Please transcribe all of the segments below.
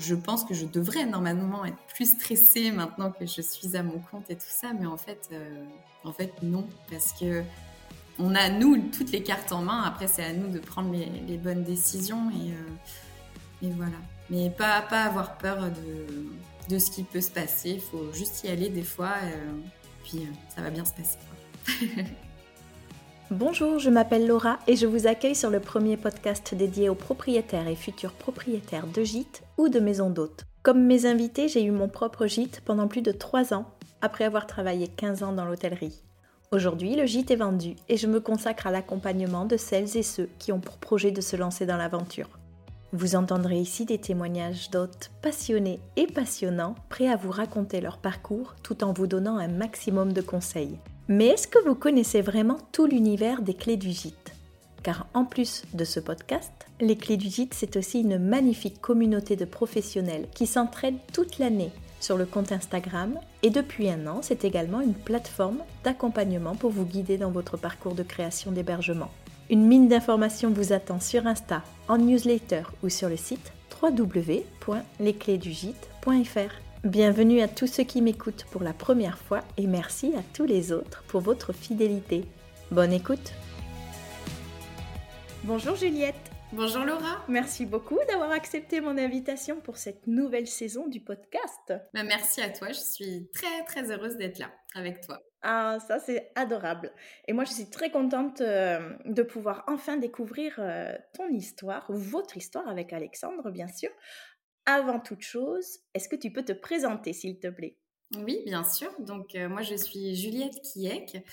je pense que je devrais normalement être plus stressée maintenant que je suis à mon compte et tout ça, mais en fait, euh, en fait non, parce que on a nous toutes les cartes en main. Après, c'est à nous de prendre les, bonnes décisions et, euh, et, voilà. Mais pas pas avoir peur de, de ce qui peut se passer. Il faut juste y aller des fois, euh, puis ça va bien se passer. Bonjour, je m'appelle Laura et je vous accueille sur le premier podcast dédié aux propriétaires et futurs propriétaires de gîtes ou de maisons d'hôtes. Comme mes invités, j'ai eu mon propre gîte pendant plus de 3 ans, après avoir travaillé 15 ans dans l'hôtellerie. Aujourd'hui, le gîte est vendu et je me consacre à l'accompagnement de celles et ceux qui ont pour projet de se lancer dans l'aventure. Vous entendrez ici des témoignages d'hôtes passionnés et passionnants, prêts à vous raconter leur parcours tout en vous donnant un maximum de conseils. Mais est-ce que vous connaissez vraiment tout l'univers des clés du gîte? Car en plus de ce podcast, les clés du gîte, c'est aussi une magnifique communauté de professionnels qui s'entraident toute l'année sur le compte Instagram et depuis un an, c'est également une plateforme d'accompagnement pour vous guider dans votre parcours de création d'hébergement. Une mine d'informations vous attend sur Insta, en newsletter ou sur le site www.lesclésdugite.fr. Bienvenue à tous ceux qui m'écoutent pour la première fois et merci à tous les autres pour votre fidélité. Bonne écoute Bonjour Juliette Bonjour Laura Merci beaucoup d'avoir accepté mon invitation pour cette nouvelle saison du podcast. Bah, merci à toi, je suis très très heureuse d'être là avec toi. Ah, ça c'est adorable. Et moi je suis très contente euh, de pouvoir enfin découvrir euh, ton histoire, votre histoire avec Alexandre bien sûr, avant toute chose, est-ce que tu peux te présenter, s'il te plaît? Oui, bien sûr. Donc, euh, moi, je suis Juliette Kiek.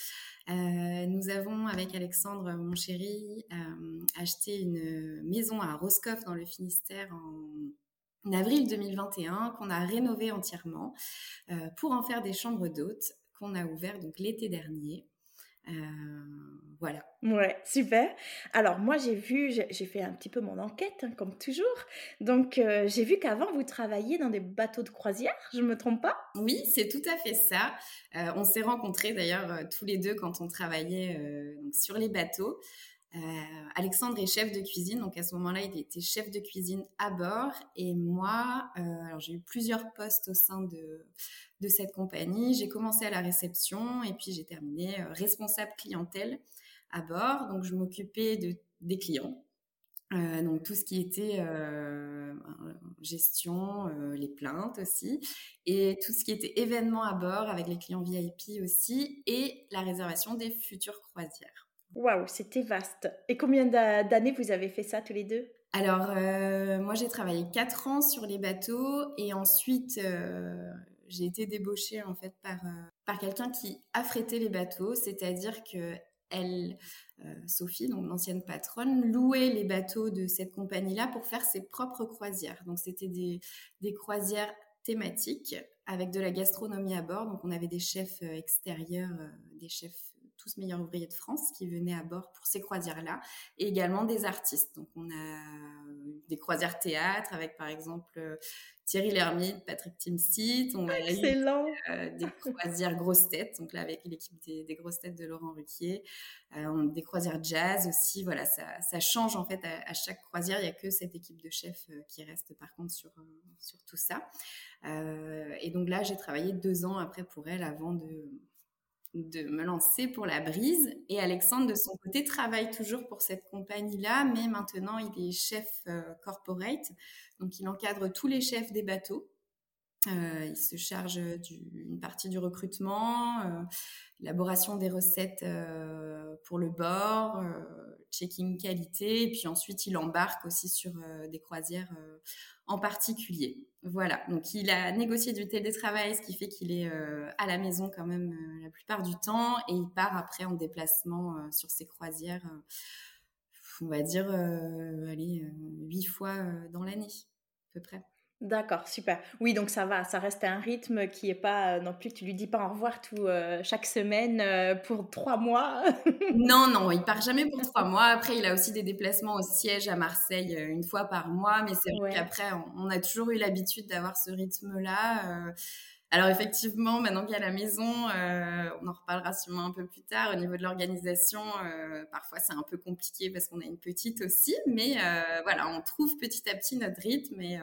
Euh, nous avons, avec Alexandre, mon chéri, euh, acheté une maison à Roscoff, dans le Finistère, en, avril 2021, qu'on a rénové entièrement pour en faire des chambres d'hôtes, qu'on a ouvert donc l'été dernier. Euh, voilà. Ouais, super. Alors moi j'ai vu, j'ai fait un petit peu mon enquête hein, comme toujours. Donc euh, j'ai vu qu'avant vous travailliez dans des bateaux de croisière, je me trompe pas? Oui, c'est tout à fait ça. Euh, on s'est rencontrés d'ailleurs tous les deux quand on travaillait sur les bateaux. Alexandre est chef de cuisine, donc à ce moment-là, il était chef de cuisine à bord. Et moi, alors j'ai eu plusieurs postes au sein de, cette compagnie. J'ai commencé à la réception et puis j'ai terminé euh, responsable clientèle à bord. Donc je m'occupais de, des clients. Euh, donc tout ce qui était euh, gestion, les plaintes aussi, et tout ce qui était événements à bord avec les clients VIP aussi, et la réservation des futures croisières. Waouh, c'était vaste. Et combien d'années vous avez fait ça tous les deux? Alors, moi j'ai travaillé 4 ans sur les bateaux, et ensuite j'ai été débauchée en fait par, euh, par quelqu'un qui affrétait les bateaux, c'est-à-dire que elle, euh, Sophie, donc l'ancienne patronne, louait les bateaux de cette compagnie-là pour faire ses propres croisières. Donc c'était des, des croisières thématiques avec de la gastronomie à bord. Donc on avait des chefs euh, extérieurs, des chefs tous meilleurs ouvriers de France qui venaient à bord pour ces croisières-là, et également des artistes. Donc on a des croisières théâtre avec par exemple Thierry Lhermitte, Patrick Timsit. On a Excellent. Euh, des croisières grosses têtes, donc là avec l'équipe des, grosses têtes de Laurent Ruquier. Euh, des croisières jazz aussi. Voilà, ça, change en fait à, chaque croisière. Il n'y a que cette équipe de chefs euh, qui reste par contre sur, sur tout ça. et donc là, j'ai travaillé deux ans après pour elle avant de, de me lancer pour la brise. Et Alexandre, de son côté, travaille toujours pour cette compagnie-là, mais maintenant, il est chef euh, corporate. Donc, il encadre tous les chefs des bateaux. Euh, il se charge d'une partie du recrutement, euh, l'élaboration des recettes pour le bord, checking qualité, et puis ensuite il embarque aussi sur des croisières en particulier. Voilà, donc il a négocié du télétravail, ce qui fait qu'il est euh, à la maison quand même euh, la plupart du temps et il part après en déplacement euh, sur ses croisières, on va dire, allez, huit fois dans l'année, à peu près. D'accord, super. Oui, donc ça va, ça reste un rythme qui est pas non plus, tu lui dis pas au revoir tout chaque semaine pour trois mois. non, non, il part jamais pour trois mois. Après, il a aussi des déplacements au siège à Marseille une fois par mois, mais c'est vrai qu'après, on, a toujours eu l'habitude d'avoir ce rythme-là. Alors effectivement, maintenant qu'il y a la maison, euh, on en reparlera sûrement un peu plus tard. Au niveau de l'organisation, euh, parfois c'est un peu compliqué parce qu'on a une petite aussi, mais euh, voilà, on trouve petit à petit notre rythme et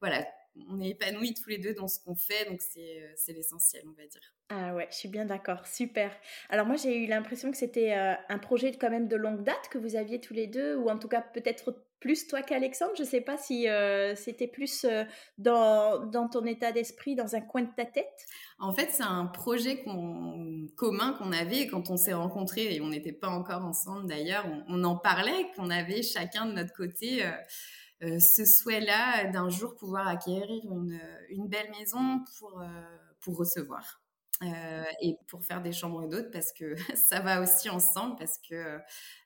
voilà, on est épanouis tous les deux dans ce qu'on fait, donc c'est l'essentiel, on va dire. Ah ouais, je suis bien d'accord, super. Alors moi j'ai eu l'impression que c'était un projet quand même de longue date que vous aviez tous les deux, ou en tout cas peut-être plus toi qu'Alexandre Je ne sais pas si euh, c'était plus euh, dans, ton état d'esprit, dans un coin de ta tête. En fait, c'est un projet commun qu'on avait quand on s'est rencontrés et on n'était pas encore ensemble d'ailleurs. On, en parlait qu'on avait chacun de notre côté euh, ce souhait-là d'un jour pouvoir acquérir une, belle maison pour, pour recevoir. et pour faire des chambres d'hôtes parce que ça va aussi ensemble parce que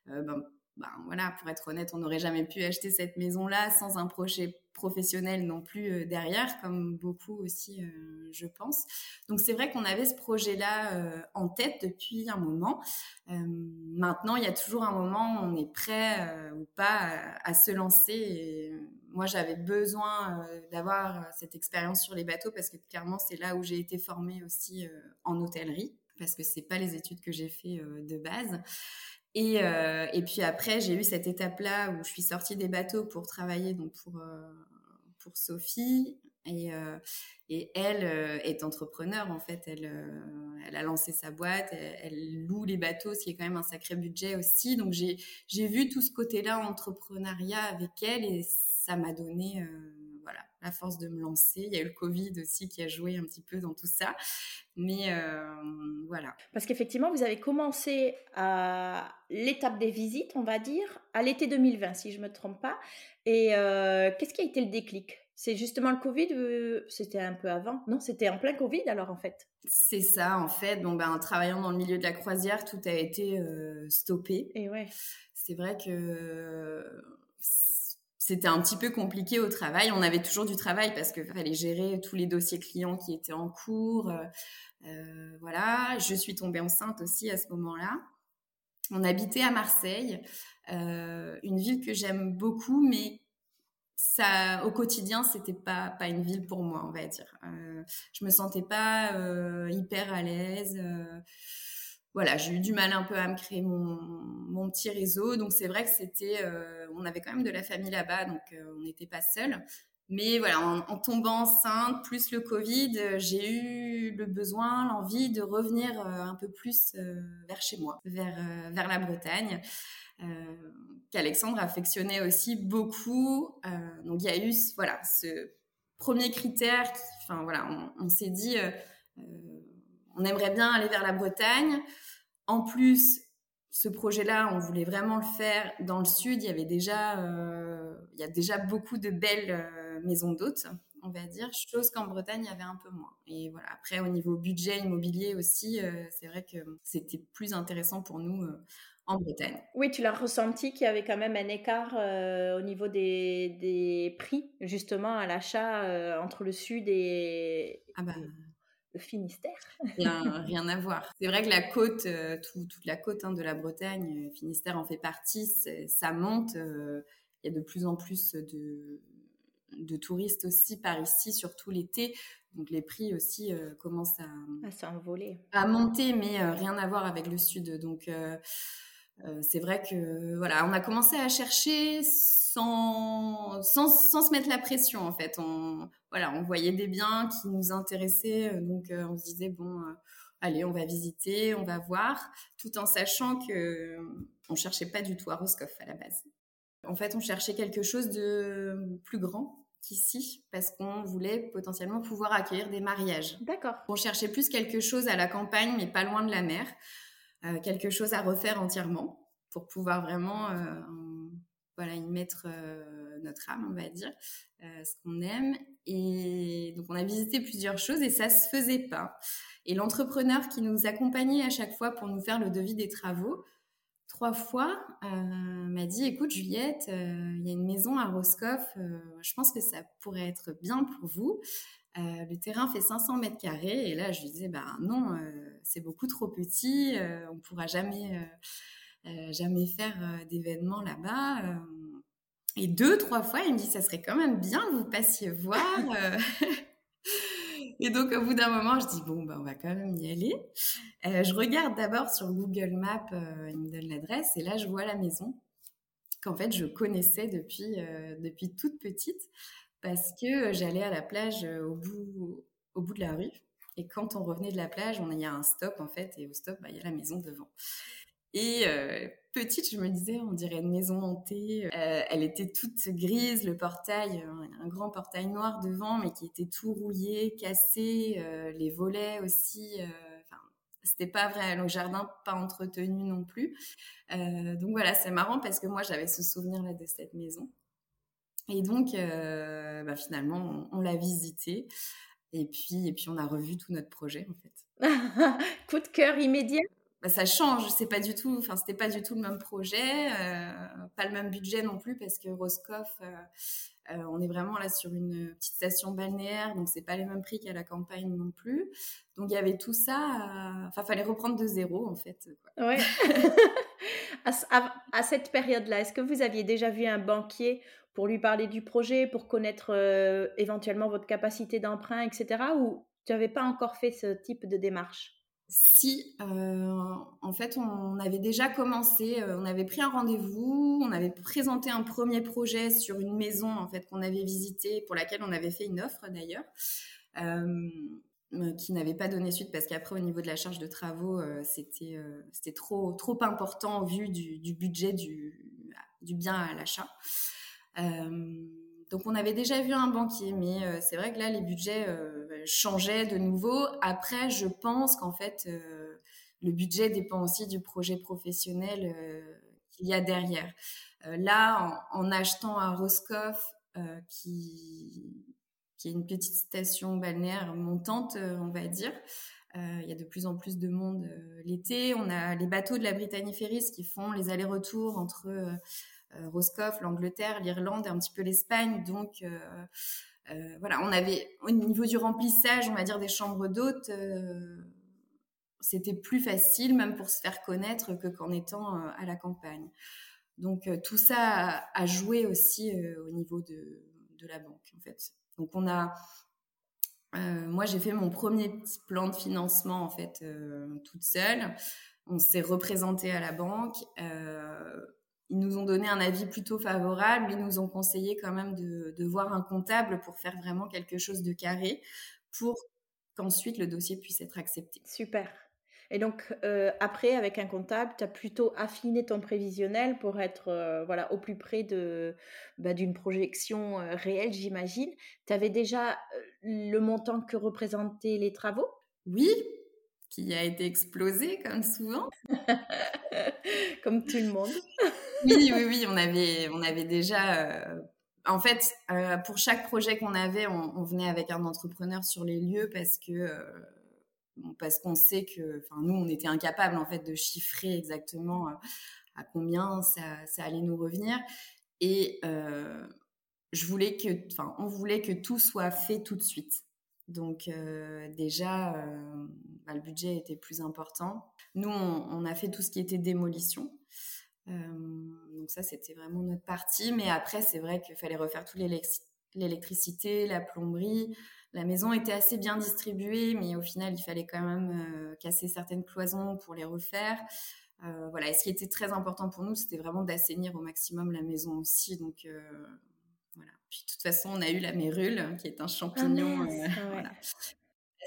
ben, ben voilà, pour être honnête, on n'aurait jamais pu acheter cette maison-là sans un projet professionnel non plus euh, derrière, comme beaucoup aussi, euh, je pense. Donc c'est vrai qu'on avait ce projet-là euh, en tête depuis un moment. maintenant, il y a toujours un moment où on est prêt ou pas à, se lancer. Moi, j'avais besoin d'avoir cette expérience sur les bateaux parce que clairement, c'est là où j'ai été formée aussi en hôtellerie parce que c'est pas les études que j'ai fait de base. Et, euh, et puis après, j'ai eu cette étape-là où je suis sortie des bateaux pour travailler donc pour, euh, pour Sophie. Et, euh, et elle est entrepreneur, en fait. Elle, elle a lancé sa boîte, elle, loue les bateaux, ce qui est quand même un sacré budget aussi. Donc j'ai vu tout ce côté-là entrepreneuriat avec elle et ça m'a donné la force de me lancer. Il y a eu le Covid aussi qui a joué un petit peu dans tout ça. Mais euh, voilà. Parce qu'effectivement, vous avez commencé à l'étape des visites, on va dire, à l'été 2020, si je ne me trompe pas. Et euh, qu'est-ce qui a été le déclic? C'est justement le Covid C'était un peu avant? Non, c'était en plein Covid alors en fait. C'est ça en fait. Bon ben, en travaillant dans le milieu de la croisière, tout a été euh, stoppé. Et ouais. C'est vrai que c'était un petit peu compliqué au travail. On avait toujours du travail parce qu'il fallait gérer tous les dossiers clients qui étaient en cours. Euh, euh, voilà, je suis tombée enceinte aussi à ce moment-là. On habitait à Marseille, euh, une ville que j'aime beaucoup, mais ça, au quotidien, c'était pas pas une ville pour moi, on va dire. je me sentais pas hyper à l'aise voilà, j'ai eu du mal un peu à me créer mon, mon petit réseau. Donc c'est vrai que c'était, euh, on avait quand même de la famille là-bas, donc euh, on n'était pas seuls. Mais voilà, en, tombant enceinte, plus le Covid, euh, j'ai eu le besoin, l'envie de revenir un peu plus vers chez moi, vers, vers la Bretagne, qu'Alexandre affectionnait aussi beaucoup. donc il y a eu voilà, ce premier critère, enfin voilà, on s'est dit, on aimerait bien aller vers la Bretagne. En plus, ce projet-là, on voulait vraiment le faire dans le sud. Il y avait déjà, euh, il y a déjà beaucoup de belles euh, maisons d'hôtes, on va dire, chose qu'en Bretagne, il y avait un peu moins. Et voilà. Après, au niveau budget immobilier aussi, euh, c'est vrai que c'était plus intéressant pour nous en Bretagne. Oui, tu l'as ressenti qu'il y avait quand même un écart au niveau des, des, prix, justement, à l'achat entre le sud et. Ah bah le Finistère. Rien, rien à voir. C'est vrai que la côte, euh, toute la côte hein, de la Bretagne, euh, Finistère en fait partie, ça monte. Euh, il y a de plus en plus de, de touristes aussi par ici, surtout l'été. Donc les prix aussi commencent à, à s'envoler. À monter, mais rien à voir avec le sud. Donc c'est vrai que voilà, on a commencé à chercher sans, sans, sans, se mettre la pression en fait. On, voilà, on voyait des biens qui nous intéressaient, euh, donc euh, on se disait bon, euh, allez, on va visiter, on va voir, tout en sachant que on cherchait pas du tout à Roscoff à la base. En fait, on cherchait quelque chose de plus grand qu'ici parce qu'on voulait potentiellement pouvoir accueillir des mariages. D'accord. On cherchait plus quelque chose à la campagne, mais pas loin de la mer, quelque chose à refaire entièrement pour pouvoir vraiment voilà, y mettre euh, notre âme, on va dire, euh, ce qu'on aime. Et donc, on a visité plusieurs choses et ça se faisait pas. Et l'entrepreneur qui nous accompagnait à chaque fois pour nous faire le devis des travaux, trois fois, euh, m'a dit écoute Juliette, il y a une maison à Roscoff, je pense que ça pourrait être bien pour vous. le terrain fait 500 mètres carrés et là je lui disais bah non, c'est beaucoup trop petit, on pourra jamais jamais faire euh, d'événements là-bas. Euh. et deux, trois fois, il me dit, ça serait quand même bien que vous passiez voir. Et donc, au bout d'un moment, je dis, bon, ben, on va quand même y aller. Euh, je regarde d'abord sur Google Maps, euh, il me donne l'adresse, et là, je vois la maison qu'en fait, je connaissais depuis, euh, depuis toute petite, parce que j'allais à la plage au bout, au bout de la rue. Et quand on revenait de la plage, on, il y a un stop, en fait, et au stop, bah, il y a la maison devant. Et petite, je me disais, on dirait une maison hantée. Euh, elle était toute grise, le portail, euh, un grand portail noir devant, mais qui était tout rouillé, cassé, euh, les volets aussi. Enfin, c'était pas vrai, le jardin pas entretenu non plus. donc voilà, c'est marrant parce que moi j'avais ce souvenir-là de cette maison. Et donc, bah, finalement, on, on l'a visité. Et puis, et puis, on a revu tout notre projet, en fait. Coup de cœur immédiat bah, ça change. C'est pas du tout, enfin, c'était pas du tout le même projet, euh, pas le même budget non plus parce que Roscoff, euh, euh, on est vraiment là sur une petite station balnéaire, donc c'est pas les mêmes prix qu'à la campagne non plus. Donc il y avait tout ça, enfin, fallait reprendre de zéro en fait. Ouais. à, cette période-là, est-ce que vous aviez déjà vu un banquier pour lui parler du projet, pour connaître éventuellement votre capacité d'emprunt, etc. Ou tu n'avais pas encore fait ce type de démarche? Si, euh, en fait, on avait déjà commencé, euh, on avait pris un rendez-vous, on avait présenté un premier projet sur une maison en fait qu'on avait visitée, pour laquelle on avait fait une offre d'ailleurs, euh, qui n'avait pas donné suite parce qu'après au niveau de la charge de travaux, c'était c'était trop trop important au vu du, budget du, du bien à l'achat. Donc on avait déjà vu un banquier, mais c'est vrai que là les budgets euh, changeaient de nouveau. Après, je pense qu'en fait euh, le budget dépend aussi du projet professionnel qu'il y a derrière. là, en, achetant à Roscoff, qui est une petite station balnéaire montante, on va dire. Il y a de plus en plus de monde l'été. On a les bateaux de la Britannie Ferries qui font les allers-retours entre euh, Roscoff, l'Angleterre, l'Irlande, un petit peu l'Espagne. Donc euh, euh, voilà, on avait au niveau du remplissage, on va dire des chambres d'hôtes c'était plus facile même pour se faire connaître que qu'en étant à la campagne. Donc tout ça a, joué aussi au niveau de, de, la banque en fait. Donc on a, moi j'ai fait mon premier plan de financement en fait toute seule. On s'est représenté à la banque ils nous ont donné un avis plutôt favorable. Ils nous ont conseillé quand même de, voir un comptable pour faire vraiment quelque chose de carré pour qu'ensuite le dossier puisse être accepté. Super. Et donc, euh, après, avec un comptable, tu as plutôt affiné ton prévisionnel pour être euh, voilà, au plus près de, bah, d'une projection euh, réelle, j'imagine. Tu avais déjà le montant que représentaient les travaux? Oui, qui a été explosé, comme souvent. comme tout le monde. oui, oui, oui, on avait, on avait déjà. Euh, en fait, euh, pour chaque projet qu'on avait, on, venait avec un entrepreneur sur les lieux parce que. Euh, parce qu'on sait que, enfin, nous, on était incapables en fait de chiffrer exactement à combien ça, allait nous revenir. Et je voulais que, enfin, on voulait que tout soit fait tout de suite. Donc déjà, bah, le budget était plus important. Nous, on, a fait tout ce qui était démolition. Donc ça, c'était vraiment notre partie. Mais après, c'est vrai qu'il fallait refaire toute l'électricité, la plomberie. La maison était assez bien distribuée, mais au final, il fallait quand même casser certaines cloisons pour les refaire. Euh, voilà. Et ce qui était très important pour nous, c'était vraiment d'assainir au maximum la maison aussi. Donc voilà. Puis de toute façon, on a eu la mérule, qui est un champignon. Ah, voilà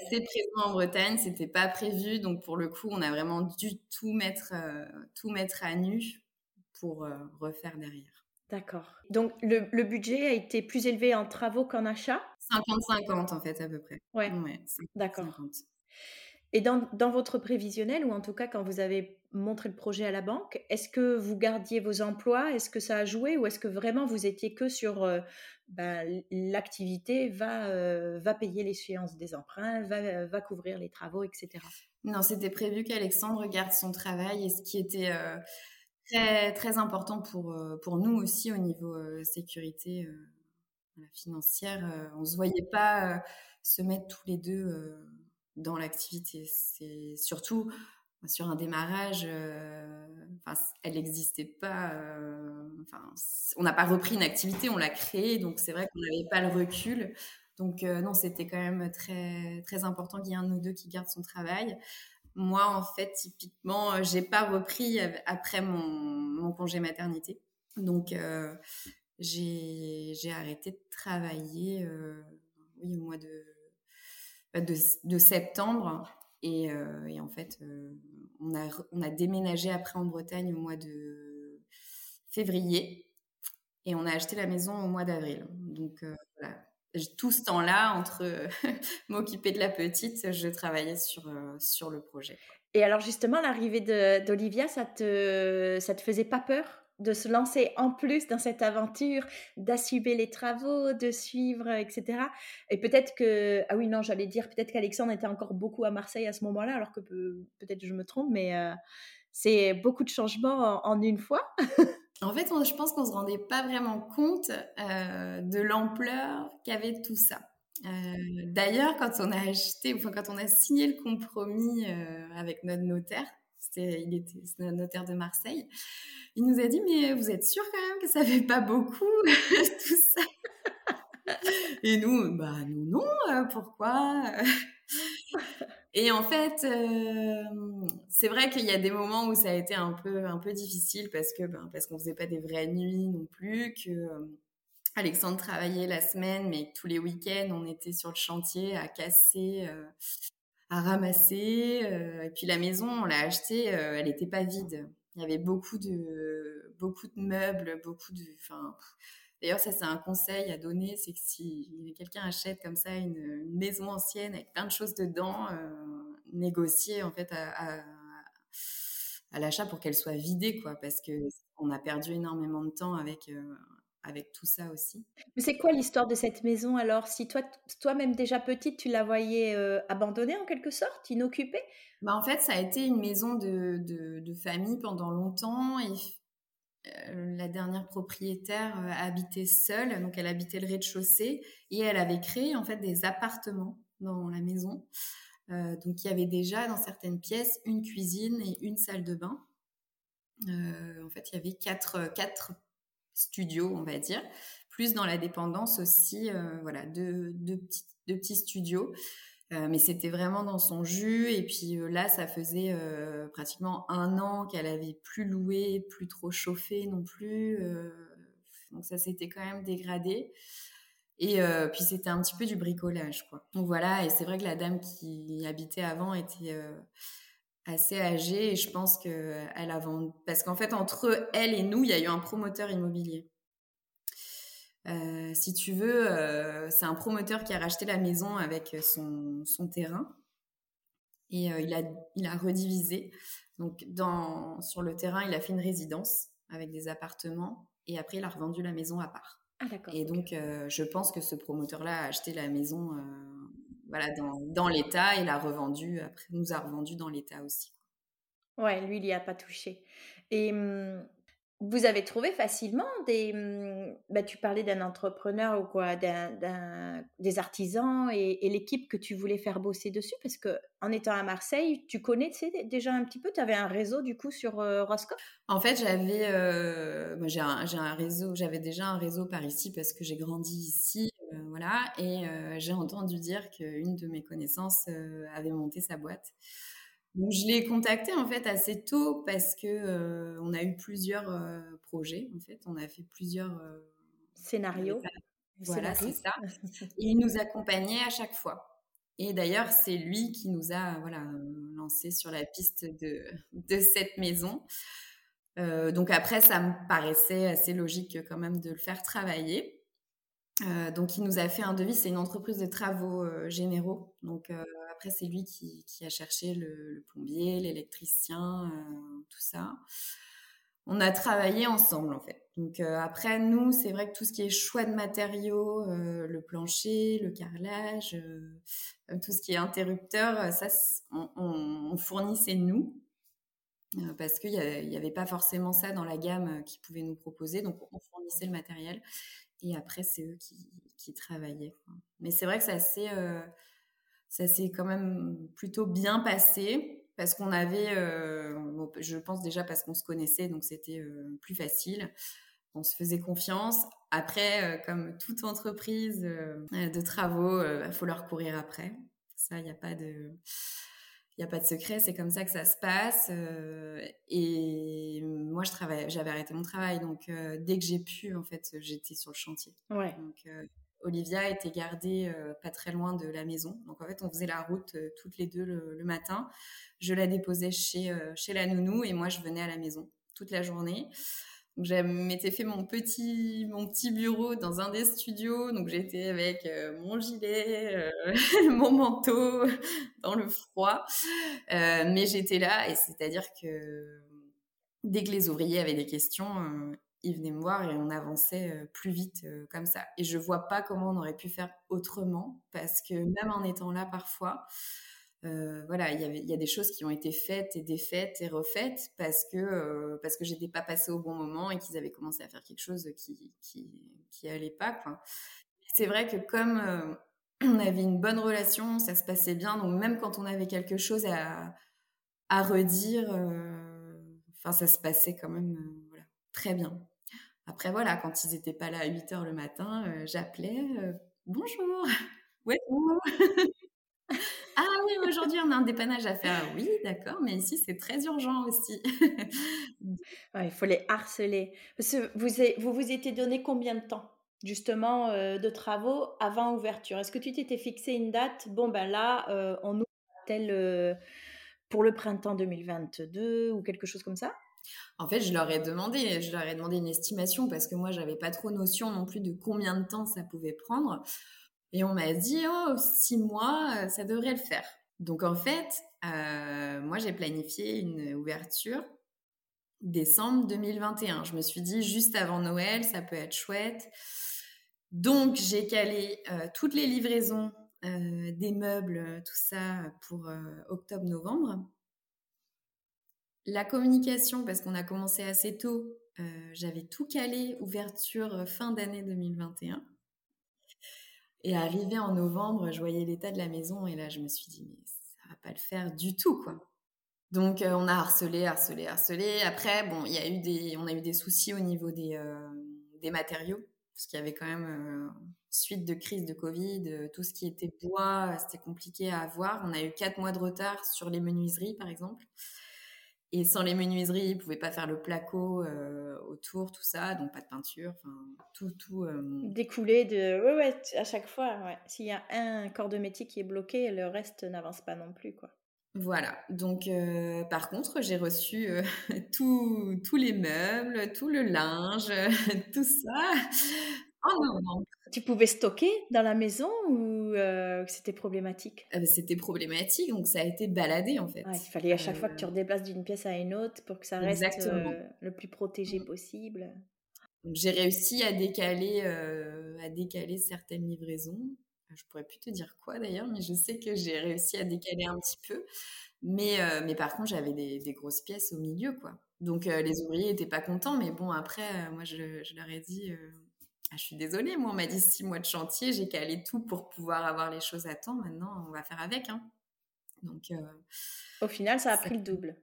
assez présent en Bretagne, c'était pas prévu, donc pour le coup, on a vraiment dû tout mettre, euh, tout mettre à nu pour euh, refaire derrière. D'accord. Donc le, le, budget a été plus élevé en travaux qu'en achat? 50-50 en fait à peu près. Ouais. D'accord. Et dans, dans, votre prévisionnel, ou en tout cas quand vous avez montré le projet à la banque, est-ce que vous gardiez vos emplois? Est-ce que ça a joué? Ou est-ce que vraiment vous étiez que sur euh, bah, l'activité va, euh, va payer l'échéance des emprunts, va, va, couvrir les travaux, etc. Non, c'était prévu qu'Alexandre garde son travail et ce qui était euh, très, important pour, pour nous aussi au niveau sécurité financière. on ne se voyait pas se mettre tous les deux dans l'activité. C'est surtout sur un démarrage, euh, elle n'existait pas. Euh, on n'a pas repris une activité, on l'a créée, donc c'est vrai qu'on n'avait pas le recul. Donc non, c'était quand même très très important qu'il y ait un de nous deux qui garde son travail. Moi, en fait, typiquement, j'ai pas repris après mon, congé maternité. Donc, j'ai arrêté de travailler oui, au mois de, bah, de, septembre. Et, et, en fait, on, a, on a déménagé après en Bretagne au mois de février. Et on a acheté la maison au mois d'avril. Donc, voilà tout ce temps-là, entre m'occuper de la petite, je travaillais sur, sur le projet. Et alors justement, l'arrivée d'Olivia, ça te, ça te faisait pas peur de se lancer en plus dans cette aventure, d'assumer les travaux, de suivre, etc. Et peut-être que, ah oui, non, j'allais dire, peut-être qu'Alexandre était encore beaucoup à Marseille à ce moment-là, alors que peut-être je me trompe, mais c'est beaucoup de changements en, une fois. en fait, je pense qu'on ne se rendait pas vraiment compte de l'ampleur qu'avait tout ça. D'ailleurs, quand on a acheté, enfin quand on a signé le compromis avec notre notaire, c'était, il était notre notaire de Marseille, il nous a dit mais vous êtes sûr quand même que ça fait pas beaucoup tout ça? Et nous, bah nous non, pourquoi? Et en fait, c'est vrai qu'il y a des moments où ça a été un peu un peu difficile parce que ben, parce qu'on faisait pas des vraies nuits non plus que Alexandre travaillait la semaine, mais tous les week-ends, on était sur le chantier à casser, euh, à ramasser. Euh, et puis la maison, on l'a achetée, euh, elle n'était pas vide. Il y avait beaucoup de, beaucoup de meubles, beaucoup de. D'ailleurs, ça, c'est un conseil à donner c'est que si quelqu'un achète comme ça une, maison ancienne avec plein de choses dedans, négocier en fait à, à l'achat pour qu'elle soit vidée, quoi, parce que on a perdu énormément de temps avec avec tout ça aussi. Mais c'est quoi l'histoire de cette maison alors? Si toi, toi-même déjà petite, tu la voyais euh, abandonnée en quelque sorte, inoccupée? Bah, En fait, ça a été une maison de, de, famille pendant longtemps et euh, la dernière propriétaire euh, habitait seule, donc elle habitait le rez-de-chaussée et elle avait créé en fait des appartements dans la maison. donc il y avait déjà dans certaines pièces une cuisine et une salle de bain. en fait, il y avait quatre, quatre studio, on va dire, plus dans la dépendance aussi, euh, voilà, de, petits, de petits studios. Euh, mais c'était vraiment dans son jus. Et puis euh, là, ça faisait pratiquement un an qu'elle avait plus loué, plus trop chauffé non plus. donc ça s'était quand même dégradé. Et puis c'était un petit peu du bricolage, quoi. Donc voilà, et c'est vrai que la dame qui habitait avant était assez âgée et je pense qu'elle a vendu. Parce qu'en fait, entre elle et nous, il y a eu un promoteur immobilier. Euh, si tu veux, euh, c'est un promoteur qui a racheté la maison avec son, son terrain et euh, il, a, il a redivisé. Donc, dans, sur le terrain, il a fait une résidence avec des appartements et après, il a revendu la maison à part. Ah. Et donc, je pense que ce promoteur-là a acheté la maison voilà, dans, dans l'état et l'a revendu, après nous a revendu dans l'état aussi. Ouais, lui, il n'y a pas touché. Et mmh, vous avez trouvé facilement des. Mmh, bah, tu parlais d'un entrepreneur ou quoi, des artisans et, l'équipe que tu voulais faire bosser dessus, parce que en étant à Marseille, tu connaissais déjà un petit peu, tu avais un réseau du coup sur euh, En fait, j'avais, euh, un, j'ai un réseau, j'avais déjà un réseau par ici parce que j'ai grandi ici, euh, voilà, et euh, j'ai entendu dire qu'une de mes connaissances avait monté sa boîte. Donc, je l'ai contacté en fait assez tôt parce que euh, on a eu plusieurs euh, projets. En fait, on a fait plusieurs euh, scénarios. Voilà, c'est ça. Et il nous accompagnait à chaque fois. Et d'ailleurs, c'est lui qui nous a voilà lancé sur la piste de de cette maison. donc après, ça me paraissait assez logique quand même de le faire travailler. donc, il nous a fait un devis. C'est une entreprise de travaux généraux. Donc, après, c'est lui qui, a cherché le, plombier, l'électricien, euh, tout ça. On a travaillé ensemble, en fait. Donc euh, après, nous, c'est vrai que tout ce qui est choix de matériaux, euh, le plancher, le carrelage, tout ce qui est interrupteur, ça, on, fournissait nous. parce qu'il n'y avait pas forcément ça dans la gamme qu'ils pouvaient nous proposer. Donc, on fournissait le matériel. Et après, c'est eux qui travaillaient. Mais c'est vrai que c'est assez ça s'est quand même plutôt bien passé parce qu'on avait, euh, je pense déjà parce qu'on se connaissait, donc c'était euh, plus facile. On se faisait confiance. Après, comme toute entreprise de travaux, il faut leur courir après. Ça, il n'y a pas de il a pas de secret, c'est comme ça que ça se passe. Euh, et moi, je travaille, j'avais arrêté mon travail, donc euh, dès que j'ai pu, en fait, j'étais sur le chantier. Ouais. Donc, euh, Olivia était gardée pas très loin de la maison. Donc, en fait, on faisait la route toutes les deux le, matin. Je la déposais chez, chez la nounou et moi, je venais à la maison toute la journée. Donc, je m'étais fait mon petit, mon petit bureau dans un des studios. Donc, j'étais avec euh, mon gilet, euh, mon manteau, dans le froid. Euh, mais j'étais là, et c'est-à-dire que dès que les ouvriers avaient des questions, ils venaient me voir et on avançait plus vite comme ça. Et je vois pas comment on aurait pu faire autrement, parce que même en étant là parfois, euh, voilà, il y, a des choses qui ont été faites et défaites et refaites parce que euh, parce que j'étais pas passée au bon moment et qu'ils avaient commencé à faire quelque chose qui qui, qui allait pas. C'est vrai que comme euh, on avait une bonne relation, ça se passait bien, donc même quand on avait quelque chose à à redire, enfin ça se passait quand même très bien. Après voilà, quand ils étaient pas là à 8 heures le matin, j'appelais bonjour. Ouais. Ah oui, aujourd'hui on a un dépannage à faire. Oui, d'accord, mais ici c'est très urgent aussi. il faut les harceler. vous, vous vous étiez donné combien de temps justement euh, de travaux avant ouverture? Est-ce que tu t'étais fixé une date? Bon ben là, euh, on ouvre tel euh, pour le printemps 2022 ou quelque chose comme ça? En fait, je leur ai demandé, je leur ai demandé une estimation parce que moi, j'avais pas trop notion non plus de combien de temps ça pouvait prendre. Et on m'a dit, oh, six mois, euh, ça devrait le faire. Donc en fait, euh, moi j'ai planifié une ouverture décembre 2021. Je me suis dit, juste avant Noël, ça peut être chouette. Donc j'ai calé euh, toutes les livraisons des meubles, tout ça pour octobre-novembre. La communication, parce qu'on a commencé assez tôt, j'avais tout calé, ouverture fin d'année 2021. Et arrivé en novembre, je voyais l'état de la maison et là, je me suis dit, mais ça va pas le faire du tout, quoi. Donc, euh, on a harcelé, harcelé, harcelé. Après, bon, il y a eu des, on a eu des soucis au niveau des, euh, des matériaux, parce qu'il y avait quand même euh, suite de crise de Covid, tout ce qui était bois, c'était compliqué à avoir. On a eu quatre mois de retard sur les menuiseries, par exemple. Et sans les menuiseries, ils pouvaient pas faire le placo euh, autour, tout ça, donc pas de peinture, enfin tout, tout. Euh... Découlé de, ouais, ouais, à chaque fois, ouais. S'il y a un corps de métier qui est bloqué, le reste n'avance pas non plus, quoi. Voilà. Donc, euh, par contre, j'ai reçu euh, tous les meubles, tout le linge, tout ça non, non. Tu pouvais stocker dans la maison ou euh, c'était problématique ah bah, C'était problématique, donc ça a été baladé en fait. il fallait à chaque fois que tu euh, redéplaces d'une pièce à une autre pour que ça reste euh, le plus protégé mmh. possible. J'ai réussi à décaler, à décaler certaines livraisons. Je pourrais plus te dire quoi d'ailleurs, mais je sais que j'ai réussi à décaler un petit peu. Mais, mais par contre, j'avais des, des, grosses pièces au milieu, quoi. Donc les ouvriers n'étaient pas contents, mais bon, après, moi, je, je, leur ai dit je suis désolée, moi, on m'a dit six mois de chantier, j'ai calé tout pour pouvoir avoir les choses à temps. Maintenant, on va faire avec. Hein. Donc, euh, Au final, ça a pris le double.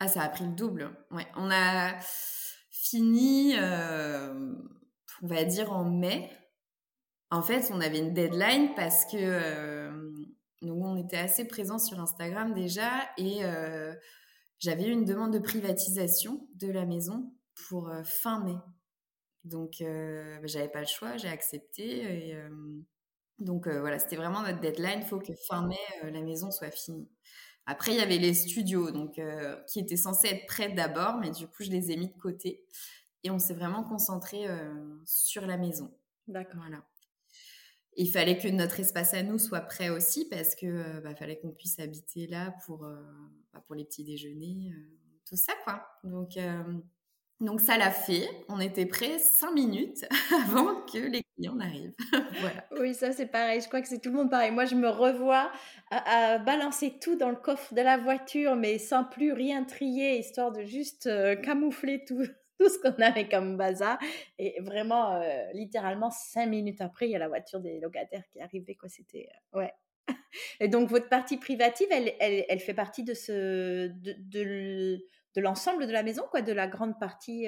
Ah, ça a pris le double. Ouais. On a fini, euh, on va dire, en mai. En fait, on avait une deadline parce que euh, nous, on était assez présents sur Instagram déjà et j'avais eu une demande de privatisation de la maison pour fin mai. Donc, euh, j'avais pas le choix, j'ai accepté. Et, euh, donc, euh, voilà, c'était vraiment notre deadline. Il faut que fin mai, la maison soit finie. Après, il y avait les studios, donc, qui étaient censés être prêts d'abord, mais du coup, je les ai mis de côté. Et on s'est vraiment concentré sur la maison. D'accord. Voilà. Il fallait que notre espace à nous soit prêt aussi, parce que bah, fallait qu'on puisse habiter là pour, bah, pour les petits déjeuners, tout ça, quoi. Donc, donc ça l'a fait. On était prêts cinq minutes avant que les clients n'arrivent. voilà. Oui, ça c'est pareil. Je crois que c'est tout le monde pareil. Moi, je me revois à, balancer tout dans le coffre de la voiture, mais sans plus rien trier, histoire de juste euh, camoufler tout, tout ce qu'on avait comme bazar. Et vraiment, euh, littéralement, cinq minutes après, il y a la voiture des locataires qui arrivait. Quoi, c'était euh, ouais. Et donc votre partie privative, elle, elle, elle fait partie de ce de, de de l'ensemble de la maison, quoi, de la grande partie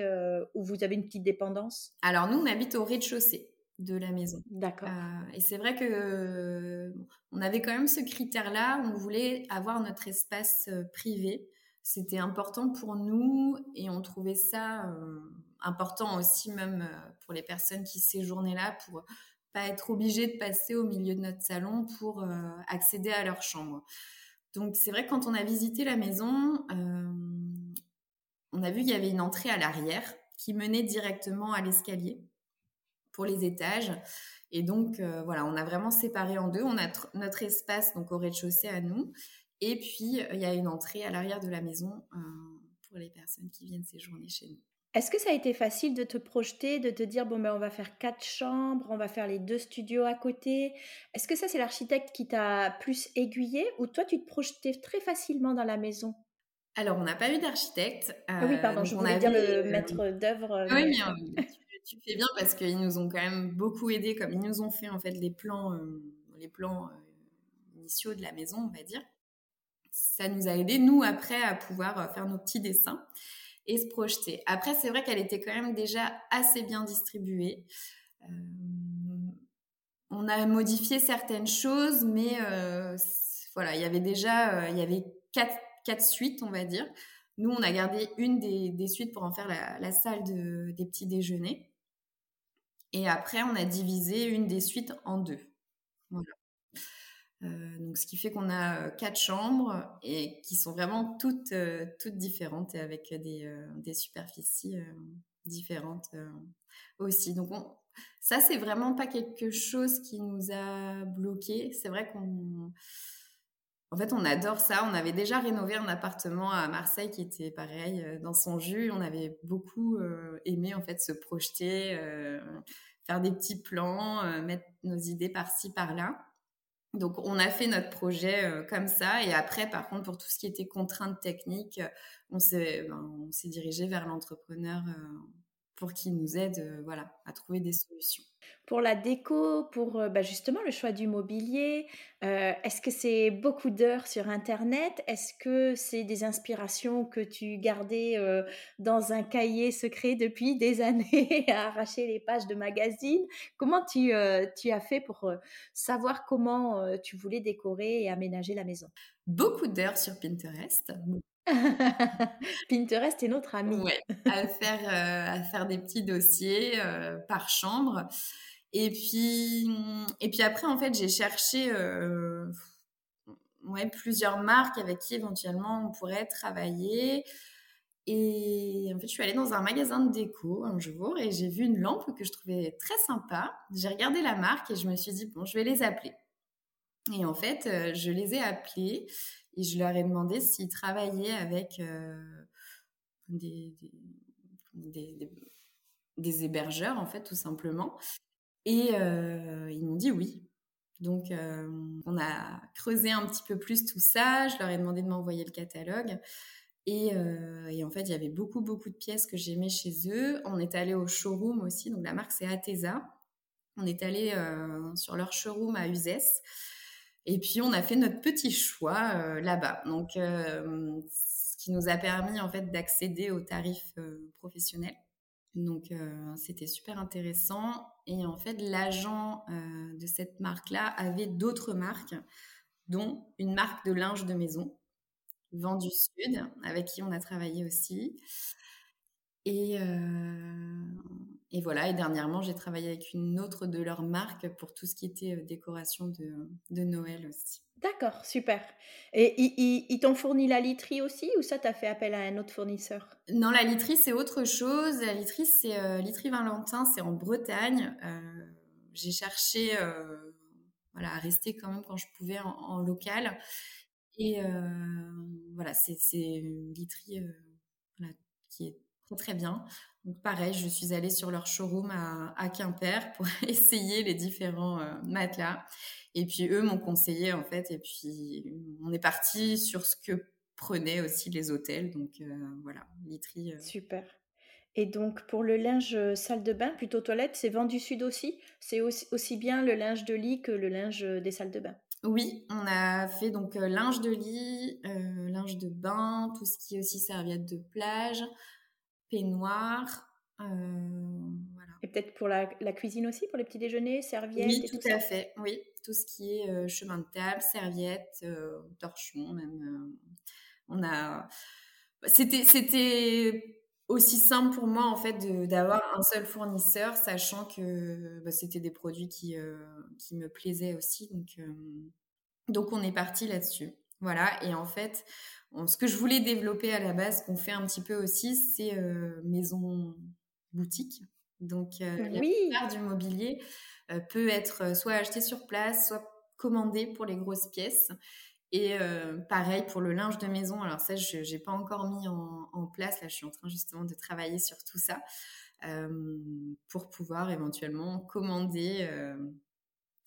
où vous avez une petite dépendance? Alors nous, on habite au rez-de-chaussée de la maison. D'accord. et c'est vrai que on avait quand même ce critère-là, on voulait avoir notre espace privé. C'était important pour nous et on trouvait ça important aussi même pour les personnes qui séjournaient là pour pas être obligé de passer au milieu de notre salon pour accéder à leur chambre. Donc c'est vrai que quand on a visité la maison, on a vu qu'il y avait une entrée à l'arrière qui menait directement à l'escalier pour les étages. Et donc, euh, voilà, on a vraiment séparé en deux. On a notre espace donc au rez-de-chaussée à nous. Et puis, il y a une entrée à l'arrière de la maison euh, pour les personnes qui viennent séjourner chez nous. Est-ce que ça a été facile de te projeter, de te dire, bon, ben, on va faire quatre chambres, on va faire les deux studios à côté? Est-ce que ça, c'est l'architecte qui t'a plus aiguillé ou toi, tu te projetais très facilement dans la maison? Alors, on n'a pas eu d'architecte. Ah oui, pardon, je voulais dire le maître d'œuvre. Oui, mais tu fais bien parce qu'ils nous ont quand même beaucoup aidés, comme ils nous ont fait en fait les plans, euh, les plans euh, initiaux de la maison, on va dire. Ça nous a aidés, nous, après, à pouvoir euh, faire nos petits dessins et se projeter. Après, c'est vrai qu'elle était quand même déjà assez bien distribuée. on a modifié certaines choses, mais voilà, il y avait déjà, il y avait quatre, quatre suites, on va dire. Nous, on a gardé une des, suites pour en faire la, salle de, des petits déjeuners. Et après, on a divisé une des suites en deux. Euh, donc, ce qui fait qu'on a euh, quatre chambres et qui sont vraiment toutes, euh, toutes différentes et avec des, des superficies différentes aussi. Donc, ça, c'est vraiment pas quelque chose qui nous a bloqué. C'est vrai qu'on. En fait, on adore ça. On avait déjà rénové un appartement à Marseille qui était pareil dans son jus. On avait beaucoup aimé en fait se projeter faire des petits plans, euh, mettre nos idées par-ci, par-là. Donc, on a fait notre projet euh, comme ça. Et après, par contre, pour tout ce qui était contraintes techniques, on s'est, ben, on s'est dirigé vers l'entrepreneur euh, pour qu'il nous aide voilà, à trouver des solutions. Pour la déco, pour bah, justement le choix du mobilier, est-ce que c'est beaucoup d'heures sur Internet? Est-ce que c'est des inspirations que tu gardais dans un cahier secret depuis des années à arracher les pages de magazines? Comment tu, tu as fait pour savoir comment tu voulais décorer et aménager la maison? Beaucoup d'heures sur Pinterest, Pinterest est notre ami. À faire, euh, à faire des petits dossiers euh, par chambre. Et puis, et puis après, en fait, j'ai cherché euh, ouais, plusieurs marques avec qui éventuellement on pourrait travailler. Et en fait, je suis allée dans un magasin de déco un jour et j'ai vu une lampe que je trouvais très sympa. J'ai regardé la marque et je me suis dit, bon, je vais les appeler. Et en fait, je les ai appelés et je leur ai demandé s'ils travaillaient avec euh, des, hébergeurs, en fait, tout simplement. Et euh, ils m'ont dit oui. Donc, euh, on a creusé un petit peu plus tout ça. Je leur ai demandé de m'envoyer le catalogue. Et, et, en fait, il y avait beaucoup, beaucoup de pièces que j'aimais chez eux. On est allé au showroom aussi. Donc, la marque, c'est Atesa. On est allé sur leur showroom à Uzès. Et puis on a fait notre petit choix euh, là-bas. Donc euh, ce qui nous a permis en fait d'accéder aux tarifs euh, professionnels. Donc c'était super intéressant. Et en fait l'agent de cette marque-là avait d'autres marques, dont une marque de linge de maison, Vendu Sud, avec qui on a travaillé aussi. Et, et voilà, et dernièrement, j'ai travaillé avec une autre de leurs marques pour tout ce qui était euh, décoration de, de Noël aussi. D'accord, super. Et ils, t'ont fourni la literie aussi ou ça, t'as fait appel à un autre fournisseur? Non, la literie, c'est autre chose. La literie, c'est euh, Literie Valentin, c'est en Bretagne. Euh, j'ai cherché voilà, à rester quand même quand je pouvais en, local. Et voilà, c'est une literie qui est très très bien. Donc pareil, je suis allée sur leur showroom à, Quimper pour essayer les différents euh, matelas. Et puis eux m'ont conseillé en fait. Et puis on est parti sur ce que prenaient aussi les hôtels. Donc euh, voilà, literie. Euh. Super. Et donc pour le linge salle de bain, plutôt toilette, c'est vendu sud aussi? C'est aussi, aussi, bien le linge de lit que le linge des salles de bain? Oui, on a fait donc linge de lit, linge de bain, tout ce qui est aussi serviette de plage, peignoir. voilà. Et peut-être pour la, cuisine aussi, pour les petits déjeuners, serviettes Oui, tout, à fait. Oui, tout ce qui est chemin de table, serviettes, torchons même. on a. C'était, c'était aussi simple pour moi en fait d'avoir un seul fournisseur, sachant que bah, c'était des produits qui, euh, qui me plaisaient aussi. Donc, euh, donc on est parti là-dessus. Voilà. Et en fait, ce que je voulais développer à la base, qu'on fait un petit peu aussi, c'est euh, maison boutique. Donc oui. la du mobilier peut être soit acheté sur place, soit commandé pour les grosses pièces. Et euh, pareil pour le linge de maison. Alors ça, je n'ai pas encore mis en, place. Là, je suis en train justement de travailler sur tout ça euh, pour pouvoir éventuellement commander euh,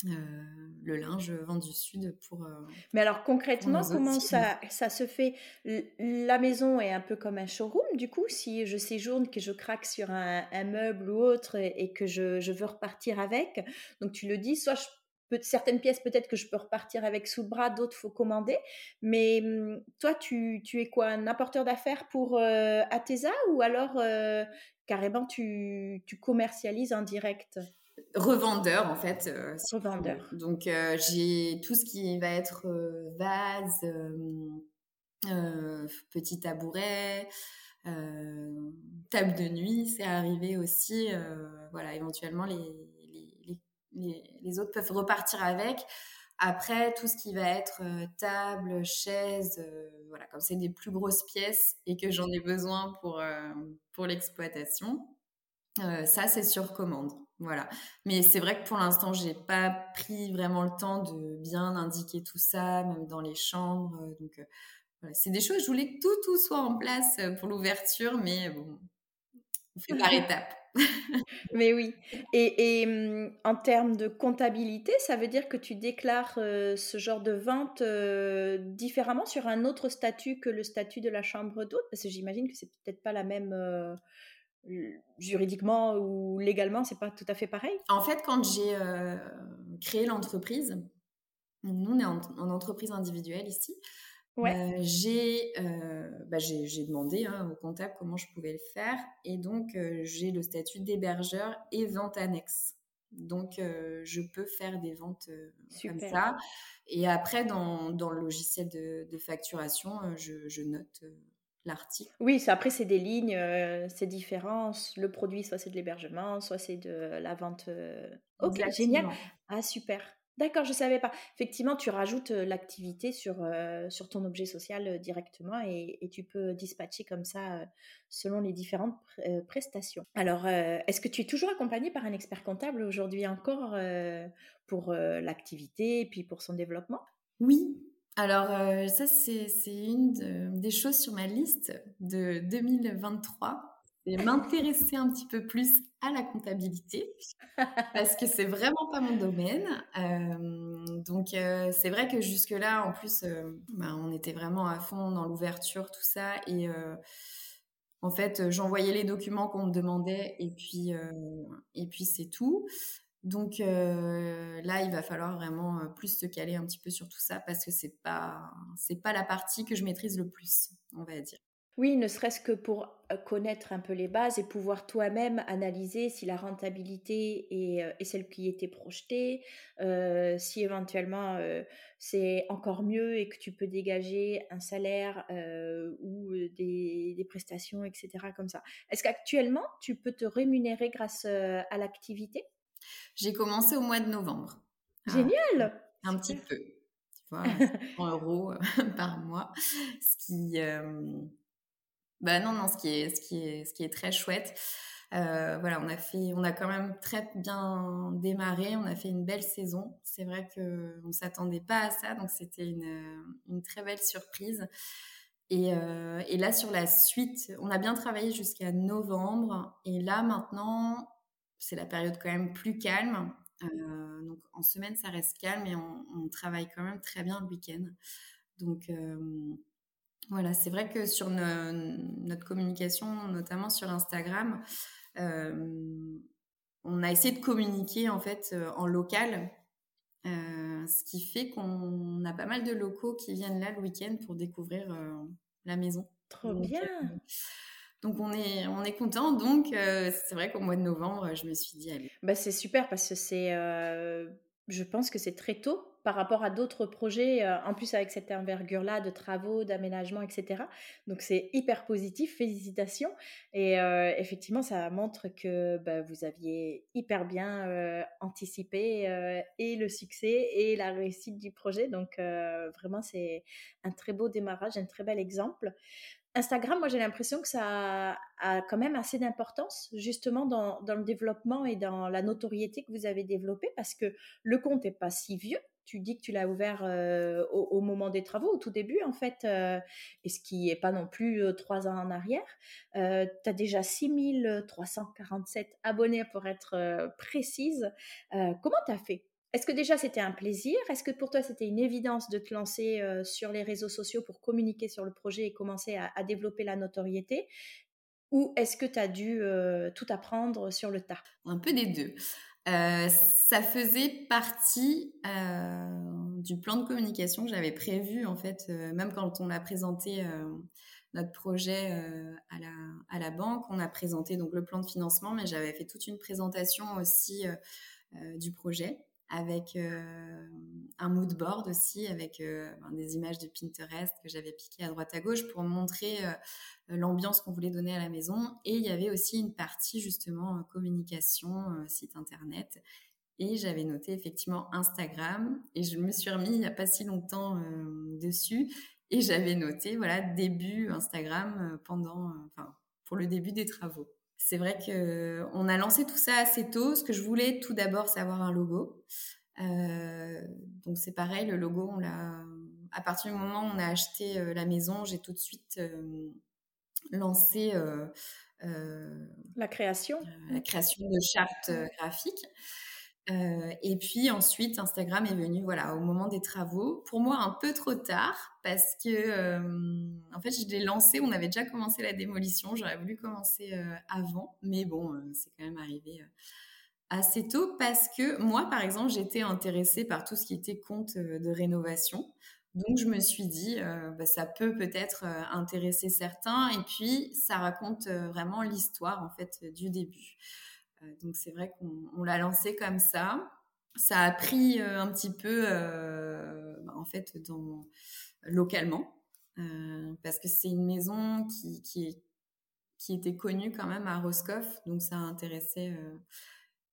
le linge vendu sud pour. Mais alors concrètement, comment ça, ça se fait? La maison est un peu comme un showroom. Du coup, si je séjourne, que je craque sur un, meuble ou autre et, que je, je, veux repartir avec, donc tu le dis, soit je certaines pièces peut-être que je peux repartir avec sous le bras, d'autres faut commander. Mais mmh, toi, tu, tu es quoi, un apporteur d'affaires pour euh, Atesa ou alors euh, carrément tu, tu, commercialises en direct? Revendeur en fait. Euh, Revendeur. Donc j'ai tout ce qui va être vase, petit tabouret. table de nuit, c'est arrivé aussi, voilà, éventuellement les, les, autres peuvent repartir avec. Après, tout ce qui va être euh, table, chaise, euh, voilà, comme c'est des plus grosses pièces et que j'en ai besoin pour, euh, pour l'exploitation, ça, c'est sur commande. Voilà. Mais c'est vrai que pour l'instant, j'ai pas pris vraiment le temps de bien indiquer tout ça, même dans les chambres. Donc, c'est des choses, je voulais que tout, tout soit en place pour l'ouverture, mais bon, on fait par étapes. Mais oui. Et, mmh, en termes de comptabilité, ça veut dire que tu déclares ce genre de vente différemment sur un autre statut que le statut de la chambre d'hôte? Parce que j'imagine que c'est peut-être pas la même. Juridiquement ou légalement, c'est pas tout à fait pareil. En fait, quand j'ai créé l'entreprise, nous on est en entreprise individuelle ici, Ouais. Bah, j'ai demandé hein, au comptable comment je pouvais le faire et donc j'ai le statut d'hébergeur et vente annexe. Donc je peux faire des ventes comme ça. Et après, dans, dans le logiciel de, de facturation, je, je, note l'article. Oui, après, c'est des lignes, c'est différent. Le produit, soit c'est de l'hébergement, soit c'est de la vente. Ok, génial. Ah, super. D'accord, je ne savais pas. Effectivement, tu rajoutes l'activité sur, sur ton objet social directement et, tu peux dispatcher comme ça selon les différentes prestations. Alors, est-ce que tu es toujours accompagné par un expert comptable aujourd'hui encore pour l'activité et puis pour son développement? Oui. Alors, ça, c'est une des choses sur ma liste de 2023 c'est m'intéresser un petit peu plus à la comptabilité parce que c'est vraiment pas mon domaine. Euh, donc euh, c'est vrai que jusque là, en plus, euh, bah, on était vraiment à fond dans l'ouverture, tout ça, et en fait, j'envoyais les documents qu'on me demandait, et puis et puis c'est tout. Donc là, il va falloir vraiment plus se caler un petit peu sur tout ça parce que c'est pas c'est pas la partie que je maîtrise le plus, on va dire. Oui, ne serait-ce que pour connaître un peu les bases et pouvoir toi-même analyser si la rentabilité est, celle qui était projetée, si éventuellement c'est encore mieux et que tu peux dégager un salaire ou des, prestations, etc. comme ça. Est-ce qu'actuellement, tu peux te rémunérer grâce à l'activité? J'ai commencé au mois de novembre. Génial Un petit peu. Tu vois, 100 euros par mois, ce qui bah non, non, ce qui est, ce qui est, ce qui est très chouette. Euh, voilà, on a fait, on a quand même très bien démarré. On a fait une belle saison. C'est vrai que on s'attendait pas à ça, donc c'était une, une, très belle surprise. Et, euh, et, là, sur la suite, on a bien travaillé jusqu'à novembre. Et là, maintenant, c'est la période quand même plus calme. Euh, donc en semaine, ça reste calme et on, on, travaille quand même très bien le week-end. Donc voilà, c'est vrai que sur notre communication, notamment sur Instagram, euh, on a essayé de communiquer en fait euh, en local ce qui fait qu'on a pas mal de locaux qui viennent là le week-end pour découvrir la maison. Trop bien. Donc on est, on est content. Donc c'est vrai qu'au mois de novembre, je me suis dit allez. Bah, c'est super parce que c'est, je pense que c'est très tôt par rapport à d'autres projets, euh, en plus avec cette envergure-là de travaux, d'aménagement, etc. Donc c'est hyper positif, félicitations. Et euh, effectivement, ça montre que bah, vous aviez hyper bien euh, anticipé et le succès et la réussite du projet. Donc vraiment, c'est un très beau démarrage, un très bel exemple. Instagram, moi j'ai l'impression que ça a, quand même assez d'importance justement dans, le développement et dans la notoriété que vous avez développée parce que le compte n'est pas si vieux tu dis que tu l'as ouvert euh, au, moment des travaux, au tout début en fait, euh, et ce qui n'est pas non plus euh, trois ans en arrière. tu as déjà 6347 abonnés pour être précise. comment tu as fait Est-ce que déjà c'était un plaisir? Est-ce que pour toi c'était une évidence de te lancer sur les réseaux sociaux pour communiquer sur le projet et commencer à développer la notoriété? Ou est-ce que tu as dû tout apprendre sur le tas? Un peu des deux. Euh, ça faisait partie euh, du plan de communication que j'avais prévu en fait, euh, même quand on a présenté notre projet à, la, à la banque, on a présenté donc le plan de financement, mais j'avais fait toute une présentation aussi du projet avec un mood board aussi, avec ben, des images de Pinterest que j'avais piquées à droite à gauche pour montrer l'ambiance qu'on voulait donner à la maison. Et il y avait aussi une partie justement communication, site internet. Et j'avais noté effectivement Instagram et je me suis remis il n'y a pas si longtemps dessus et j'avais noté voilà début Instagram pendant enfin pour le début des travaux. C'est vrai que on a lancé tout ça assez tôt. Ce que je voulais tout d'abord, c'est avoir un logo. donc c'est pareil, le logo, on l'a à partir du moment où on a acheté la maison, j'ai tout de suite lancé euh, euh, la création, euh, la création de chartes graphiques. Et puis ensuite, Instagram est venu voilà au moment des travaux. Pour moi, un peu trop tard parce que en fait, je l'ai lancé. On avait déjà commencé la démolition. J'aurais voulu commencer avant, mais bon, c'est quand même arrivé assez tôt parce que moi, par exemple, j'étais intéressée par tout ce qui était compte de rénovation. Donc je me suis dit, euh, bah, ça peut peut-être euh, intéresser certains. Et puis ça raconte euh, vraiment l'histoire en fait du début. Donc c'est vrai qu'on l'a lancé comme ça. Ça a pris un petit peu bah, en fait dans, localement parce que c'est une maison qui, qui, était connue quand même à Roscoff. Donc ça a intéressé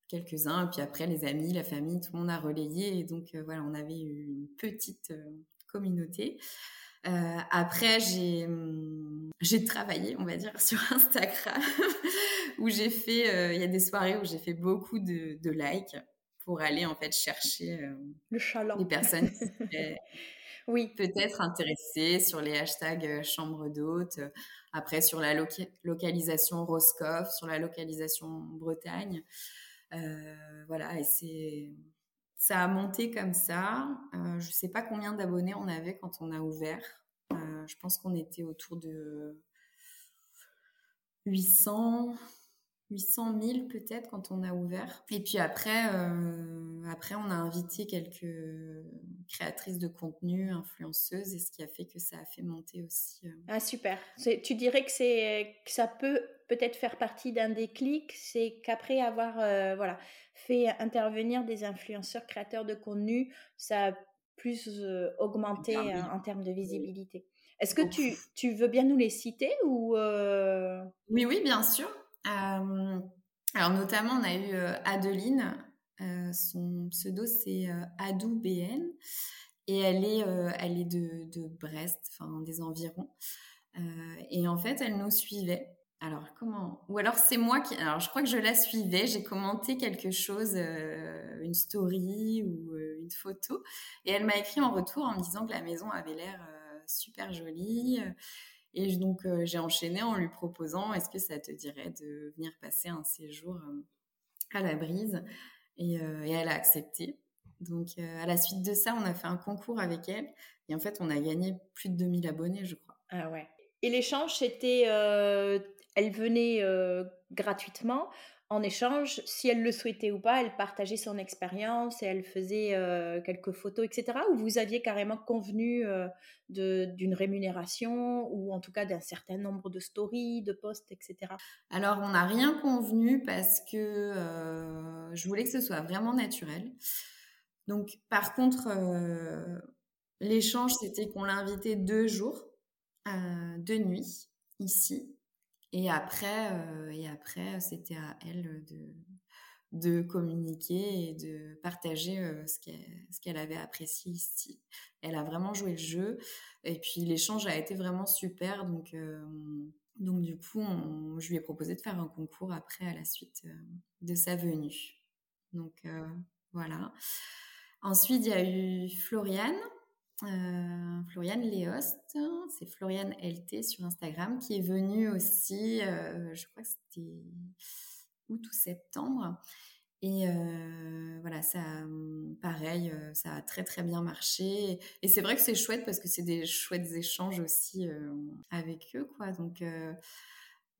quelques-uns. Puis après, les amis, la famille, tout le monde a relayé. Et donc, voilà, on avait une petite, communauté. Euh, après, j'ai hum, j'ai travaillé, on va dire, sur Instagram, où j'ai fait, euh, il y a des soirées où j'ai fait beaucoup de, de, likes pour aller en fait chercher euh, le les personnes qui oui. peut-être intéressées sur les hashtags chambre d'hôte. Après, sur la localisation Roscoff, sur la localisation Bretagne. voilà, et c'est ça a monté comme ça. Euh, je ne sais pas combien d'abonnés on avait quand on a ouvert. Euh, je pense qu'on était autour de 800, 800 000 peut-être quand on a ouvert. Et puis après, euh, après, on a invité quelques créatrices de contenu, influenceuses, et ce qui a fait que ça a fait monter aussi. Ah super. Tu dirais que c'est que ça peut peut-être faire partie d'un déclic, c'est qu'après avoir voilà fait intervenir des influenceurs créateurs de contenu, ça a plus euh, augmenté en termes de visibilité. Est-ce que tu, tu, veux bien nous les citer ou euh? Oui, oui, bien sûr. Alors notamment, on a eu euh, Adeline. son pseudo, c'est AdouBN. Et elle est, elle est de, de Brest, enfin des environs. et en fait, elle nous suivait alors, comment Ou alors, c'est moi qui. Alors, je crois que je la suivais. J'ai commenté quelque chose, euh, une story ou euh, une photo. Et elle m'a écrit en retour en me disant que la maison avait l'air euh, super jolie. Et donc, j'ai enchaîné en lui proposant est-ce que ça te dirait de venir passer un séjour à la brise? Et, et, elle a accepté. Donc, à la suite de ça, on a fait un concours avec elle. Et en fait, on a gagné plus de 2000 abonnés, je crois. Ah ouais. Et l'échange, c'était elle venait gratuitement en échange, si elle le souhaitait ou pas, elle partageait son expérience et elle faisait euh, quelques photos, etc. Ou vous aviez carrément convenu euh, d'une rémunération ou en tout cas d'un certain nombre de stories, de posts, etc. Alors, on n'a rien convenu parce que euh, je voulais que ce soit vraiment naturel. Donc, par contre, l'échange, c'était qu'on l'invitait deux jours, deux nuits, ici. Et après, euh, et après c'était à elle de, communiquer et de partager euh, ce qu'elle avait apprécié ici. Elle a vraiment joué le jeu. Et puis l'échange a été vraiment super. Donc, euh, donc du coup, je lui ai proposé de faire un concours après à la suite de sa venue. Donc voilà. Ensuite, il y a eu Floriane euh, Floriane Léost, c'est Floriane LT sur Instagram, qui est venue aussi, euh, je crois que c'était août ou septembre. Et euh, voilà, ça, pareil, ça a très très bien marché. Et c'est vrai que c'est chouette parce que c'est des chouettes échanges aussi avec eux, quoi. Donc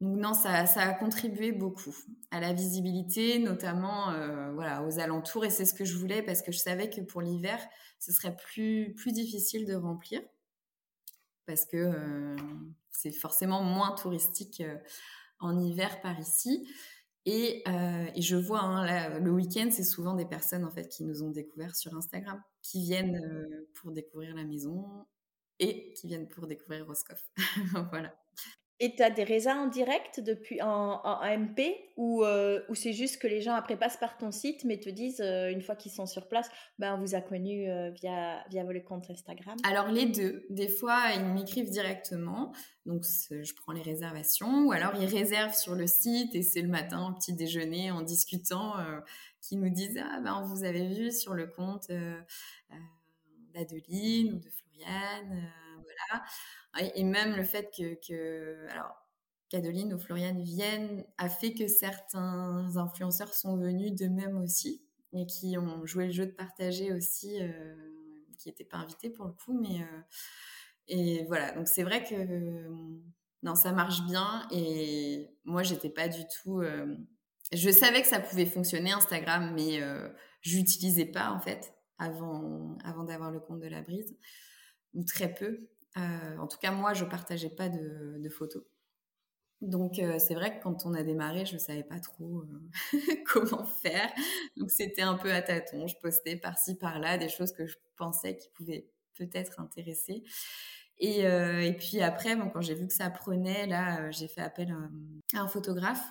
donc non, ça, a contribué beaucoup à la visibilité, notamment euh, voilà aux alentours. Et c'est ce que je voulais parce que je savais que pour l'hiver, ce serait plus difficile de remplir parce que euh, c'est forcément moins touristique euh, en hiver par ici. Et, je vois hein, le week-end, c'est souvent des personnes en fait qui nous ont découvert sur Instagram, qui viennent pour découvrir la maison et qui viennent pour découvrir Roscoff. voilà. Et tu as des raisins en direct depuis en, MP ou, euh, ou c'est juste que les gens après passent par ton site mais te disent euh, une fois qu'ils sont sur place, ben on vous a connu euh, via, via le compte Instagram Alors les deux. Des fois ils m'écrivent directement, donc je prends les réservations. Ou alors ils réservent sur le site et c'est le matin au petit déjeuner en discutant qui nous disent ah ben vous avez vu sur le compte d'Adeline ou de Floriane et même le fait que, alors, Cadeline ou Floriane viennent a fait que certains influenceurs sont venus d'eux-mêmes aussi et qui ont joué le jeu de partager aussi, euh, qui n'étaient pas invités pour le coup, mais euh, et voilà. Donc c'est vrai que non, ça marche bien et moi j'étais pas du tout. Euh, je savais que ça pouvait fonctionner Instagram, mais j'utilisais pas en fait avant avant d'avoir le compte de la brise ou très peu. Euh, en tout cas, moi, je partageais pas de, photos. Donc, euh, c'est vrai que quand on a démarré, je savais pas trop euh, comment faire. Donc, c'était un peu à tâtons. Je postais par-ci, par-là des choses que je pensais qui pouvaient peut-être intéresser. Et, puis après, quand j'ai vu que ça prenait, là, j'ai fait appel à un photographe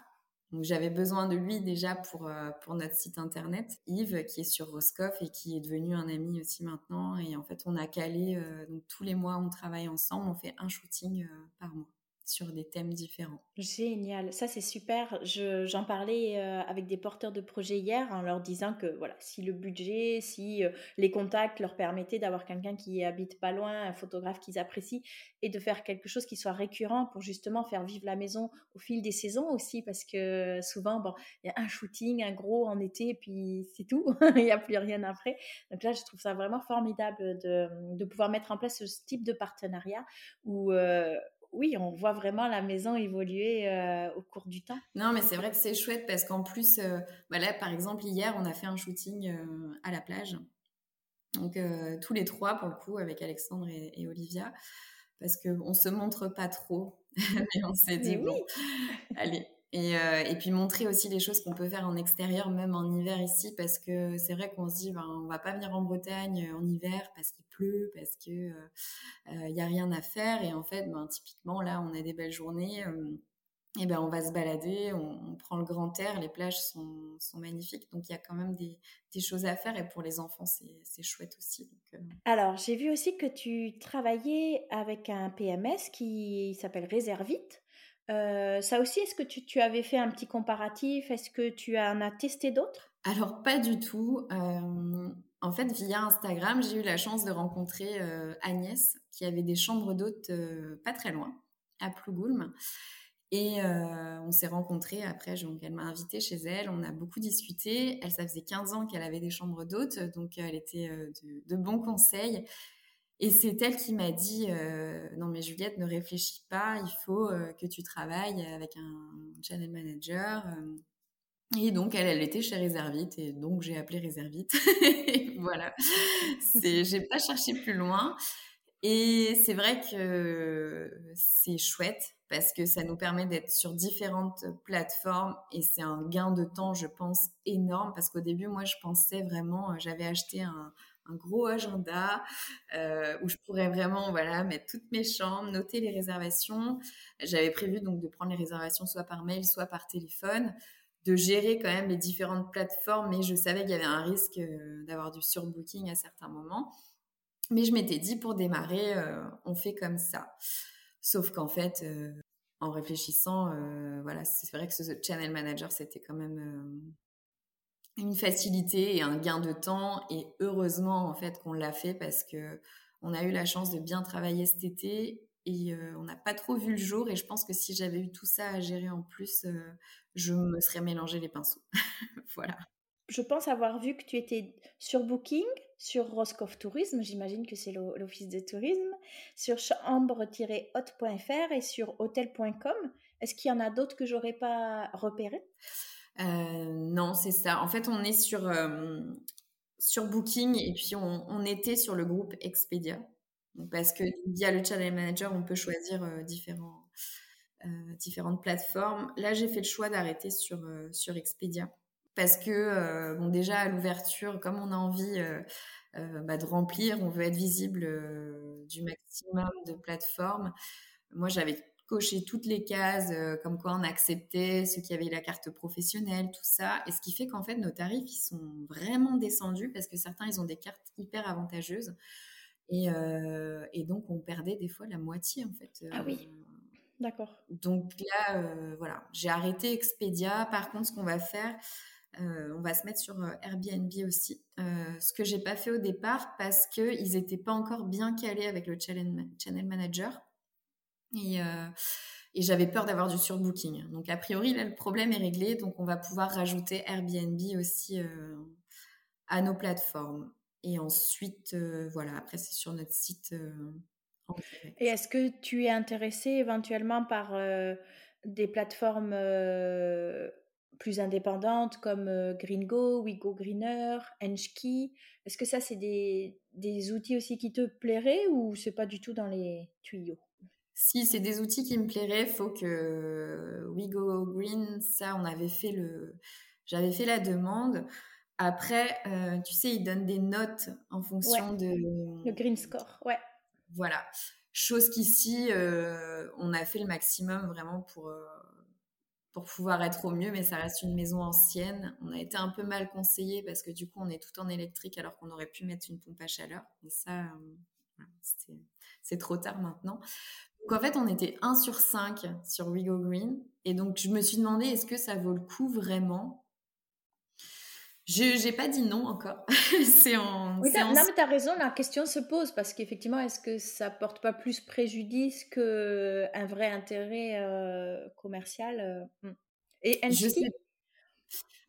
donc j'avais besoin de lui déjà pour, euh, pour notre site internet, Yves, qui est sur Roscoff et qui est devenu un ami aussi maintenant. Et en fait, on a calé, euh, donc tous les mois, on travaille ensemble, on fait un shooting euh, par mois sur des thèmes différents. Génial, ça c'est super. J'en parlais euh, avec des porteurs de projets hier en leur disant que voilà, si le budget, si euh, les contacts leur permettaient d'avoir quelqu'un qui habite pas loin, un photographe qu'ils apprécient, et de faire quelque chose qui soit récurrent pour justement faire vivre la maison au fil des saisons aussi, parce que souvent, bon, il y a un shooting, un gros en été, et puis c'est tout, il n'y a plus rien après. Donc là, je trouve ça vraiment formidable de, de pouvoir mettre en place ce type de partenariat où euh, oui, on voit vraiment la maison évoluer euh, au cours du temps. Non, mais c'est vrai que c'est chouette parce qu'en plus, euh, bah là, par exemple, hier, on a fait un shooting euh, à la plage. Donc, tous les trois, pour le coup, avec Alexandre et, Olivia, parce qu'on ne se montre pas trop. mais on s'est dit, bon, allez, et, euh, et, puis montrer aussi les choses qu'on peut faire en extérieur, même en hiver ici, parce que c'est vrai qu'on se dit, ben, on va pas venir en Bretagne en hiver parce qu'il pleut, parce que il euh, euh, y a rien à faire. Et en fait, ben, typiquement là, on a des belles journées. et ben on va se balader, on, prend le grand air, les plages sont, sont magnifiques, donc il y a quand même des, choses à faire et pour les enfants c'est chouette aussi. Alors j'ai vu aussi que tu travaillais avec un PMS qui s'appelle Réservite. Euh, ça aussi, est-ce que tu, avais fait un petit comparatif? Est-ce que tu en as testé d'autres? Alors, pas du tout. Euh, en fait, via Instagram, j'ai eu la chance de rencontrer euh, Agnès, qui avait des chambres d'hôtes pas très loin, à Plougoulm. Et on s'est rencontrés après, donc elle m'a invitée chez elle, on a beaucoup discuté. Elle, ça faisait 15 ans qu'elle avait des chambres d'hôtes, donc elle était de, de bons conseils. Et c'est elle qui m'a dit euh, non mais Juliette ne réfléchis pas, il faut euh, que tu travailles avec un channel manager. Euh, Et donc, elle, elle était chez Réservite, et donc j'ai appelé Réservite. voilà. J'ai pas cherché plus loin. Et c'est vrai que c'est chouette parce que ça nous permet d'être sur différentes plateformes et c'est un gain de temps, je pense, énorme parce qu'au début, moi, je pensais vraiment, j'avais acheté un, un gros agenda euh, où je pourrais vraiment voilà mettre toutes mes chambres, noter les réservations. J'avais prévu donc de prendre les réservations soit par mail, soit par téléphone, de gérer quand même les différentes plateformes, mais je savais qu'il y avait un risque euh, d'avoir du surbooking à certains moments. Mais je m'étais dit pour démarrer, euh, on fait comme ça. Sauf qu'en fait, en réfléchissant, voilà, c'est vrai que ce channel manager, c'était quand même une facilité et un gain de temps. Et heureusement, en fait, qu'on l'a fait parce que on a eu la chance de bien travailler cet été et euh, on n'a pas trop vu le jour. Et je pense que si j'avais eu tout ça à gérer en plus, euh, je me serais mélangé les pinceaux. voilà. Je pense avoir vu que tu étais sur Booking, sur Roscoff Tourisme, j'imagine que c'est l'office de tourisme, sur chambre-hôte.fr et sur hôtel.com. Est-ce qu'il y en a d'autres que j'aurais pas repérés euh, non, c'est ça. En fait, on est sur, euh, sur Booking et puis on, était sur le groupe Expedia. parce que via le Channel Manager, on peut choisir euh, différents, différentes plateformes. Là, j'ai fait le choix d'arrêter sur, sur Expedia. Parce que, bon, déjà, à l'ouverture, comme on a envie bah, de remplir, on veut être visible du maximum de plateformes. Moi, j'avais cocher toutes les cases, euh, comme quoi on acceptait ceux qui avaient la carte professionnelle, tout ça. Et ce qui fait qu'en fait, nos tarifs, ils sont vraiment descendus parce que certains, ils ont des cartes hyper avantageuses. Et, euh, donc, on perdait des fois la moitié, en fait. ah oui, euh, d'accord. Donc là, voilà, j'ai arrêté Expedia. Par contre, ce qu'on va faire, on va se mettre sur Airbnb aussi. ce que j'ai pas fait au départ parce qu'ils n'étaient pas encore bien calés avec le channel manager. Euh, et, j'avais peur d'avoir du surbooking. Donc, a priori, là, le problème est réglé. Donc, on va pouvoir rajouter Airbnb aussi euh, à nos plateformes. Et ensuite, euh, voilà, après, c'est sur notre site. et est-ce que tu es intéressé éventuellement par des plateformes plus indépendantes comme Gringo, WeGo Greener, Enchkey Est-ce que ça, c'est des outils aussi qui te plairaient ou c'est pas du tout dans les tuyaux? Si c'est des outils qui me plairaient, faut que We Go Green, ça, on avait fait le, j'avais fait la demande. Après, euh, tu sais, ils donnent des notes en fonction de le Green Score, ouais. Voilà. Chose qu'ici, euh, on a fait le maximum vraiment pour euh, pour pouvoir être au mieux, mais ça reste une maison ancienne. On a été un peu mal conseillé parce que du coup, on est tout en électrique alors qu'on aurait pu mettre une pompe à chaleur. Et ça, c'est trop tard maintenant. Donc en fait, on était 1 sur 5 sur We Go Green. Et donc, je me suis demandé, est-ce que ça vaut le coup vraiment? Je n'ai pas dit non encore. c'est en. Oui, non, mais tu as raison, la question se pose parce qu'effectivement, est-ce que ça porte pas plus préjudice qu'un vrai intérêt euh, commercial euh, hmm. Et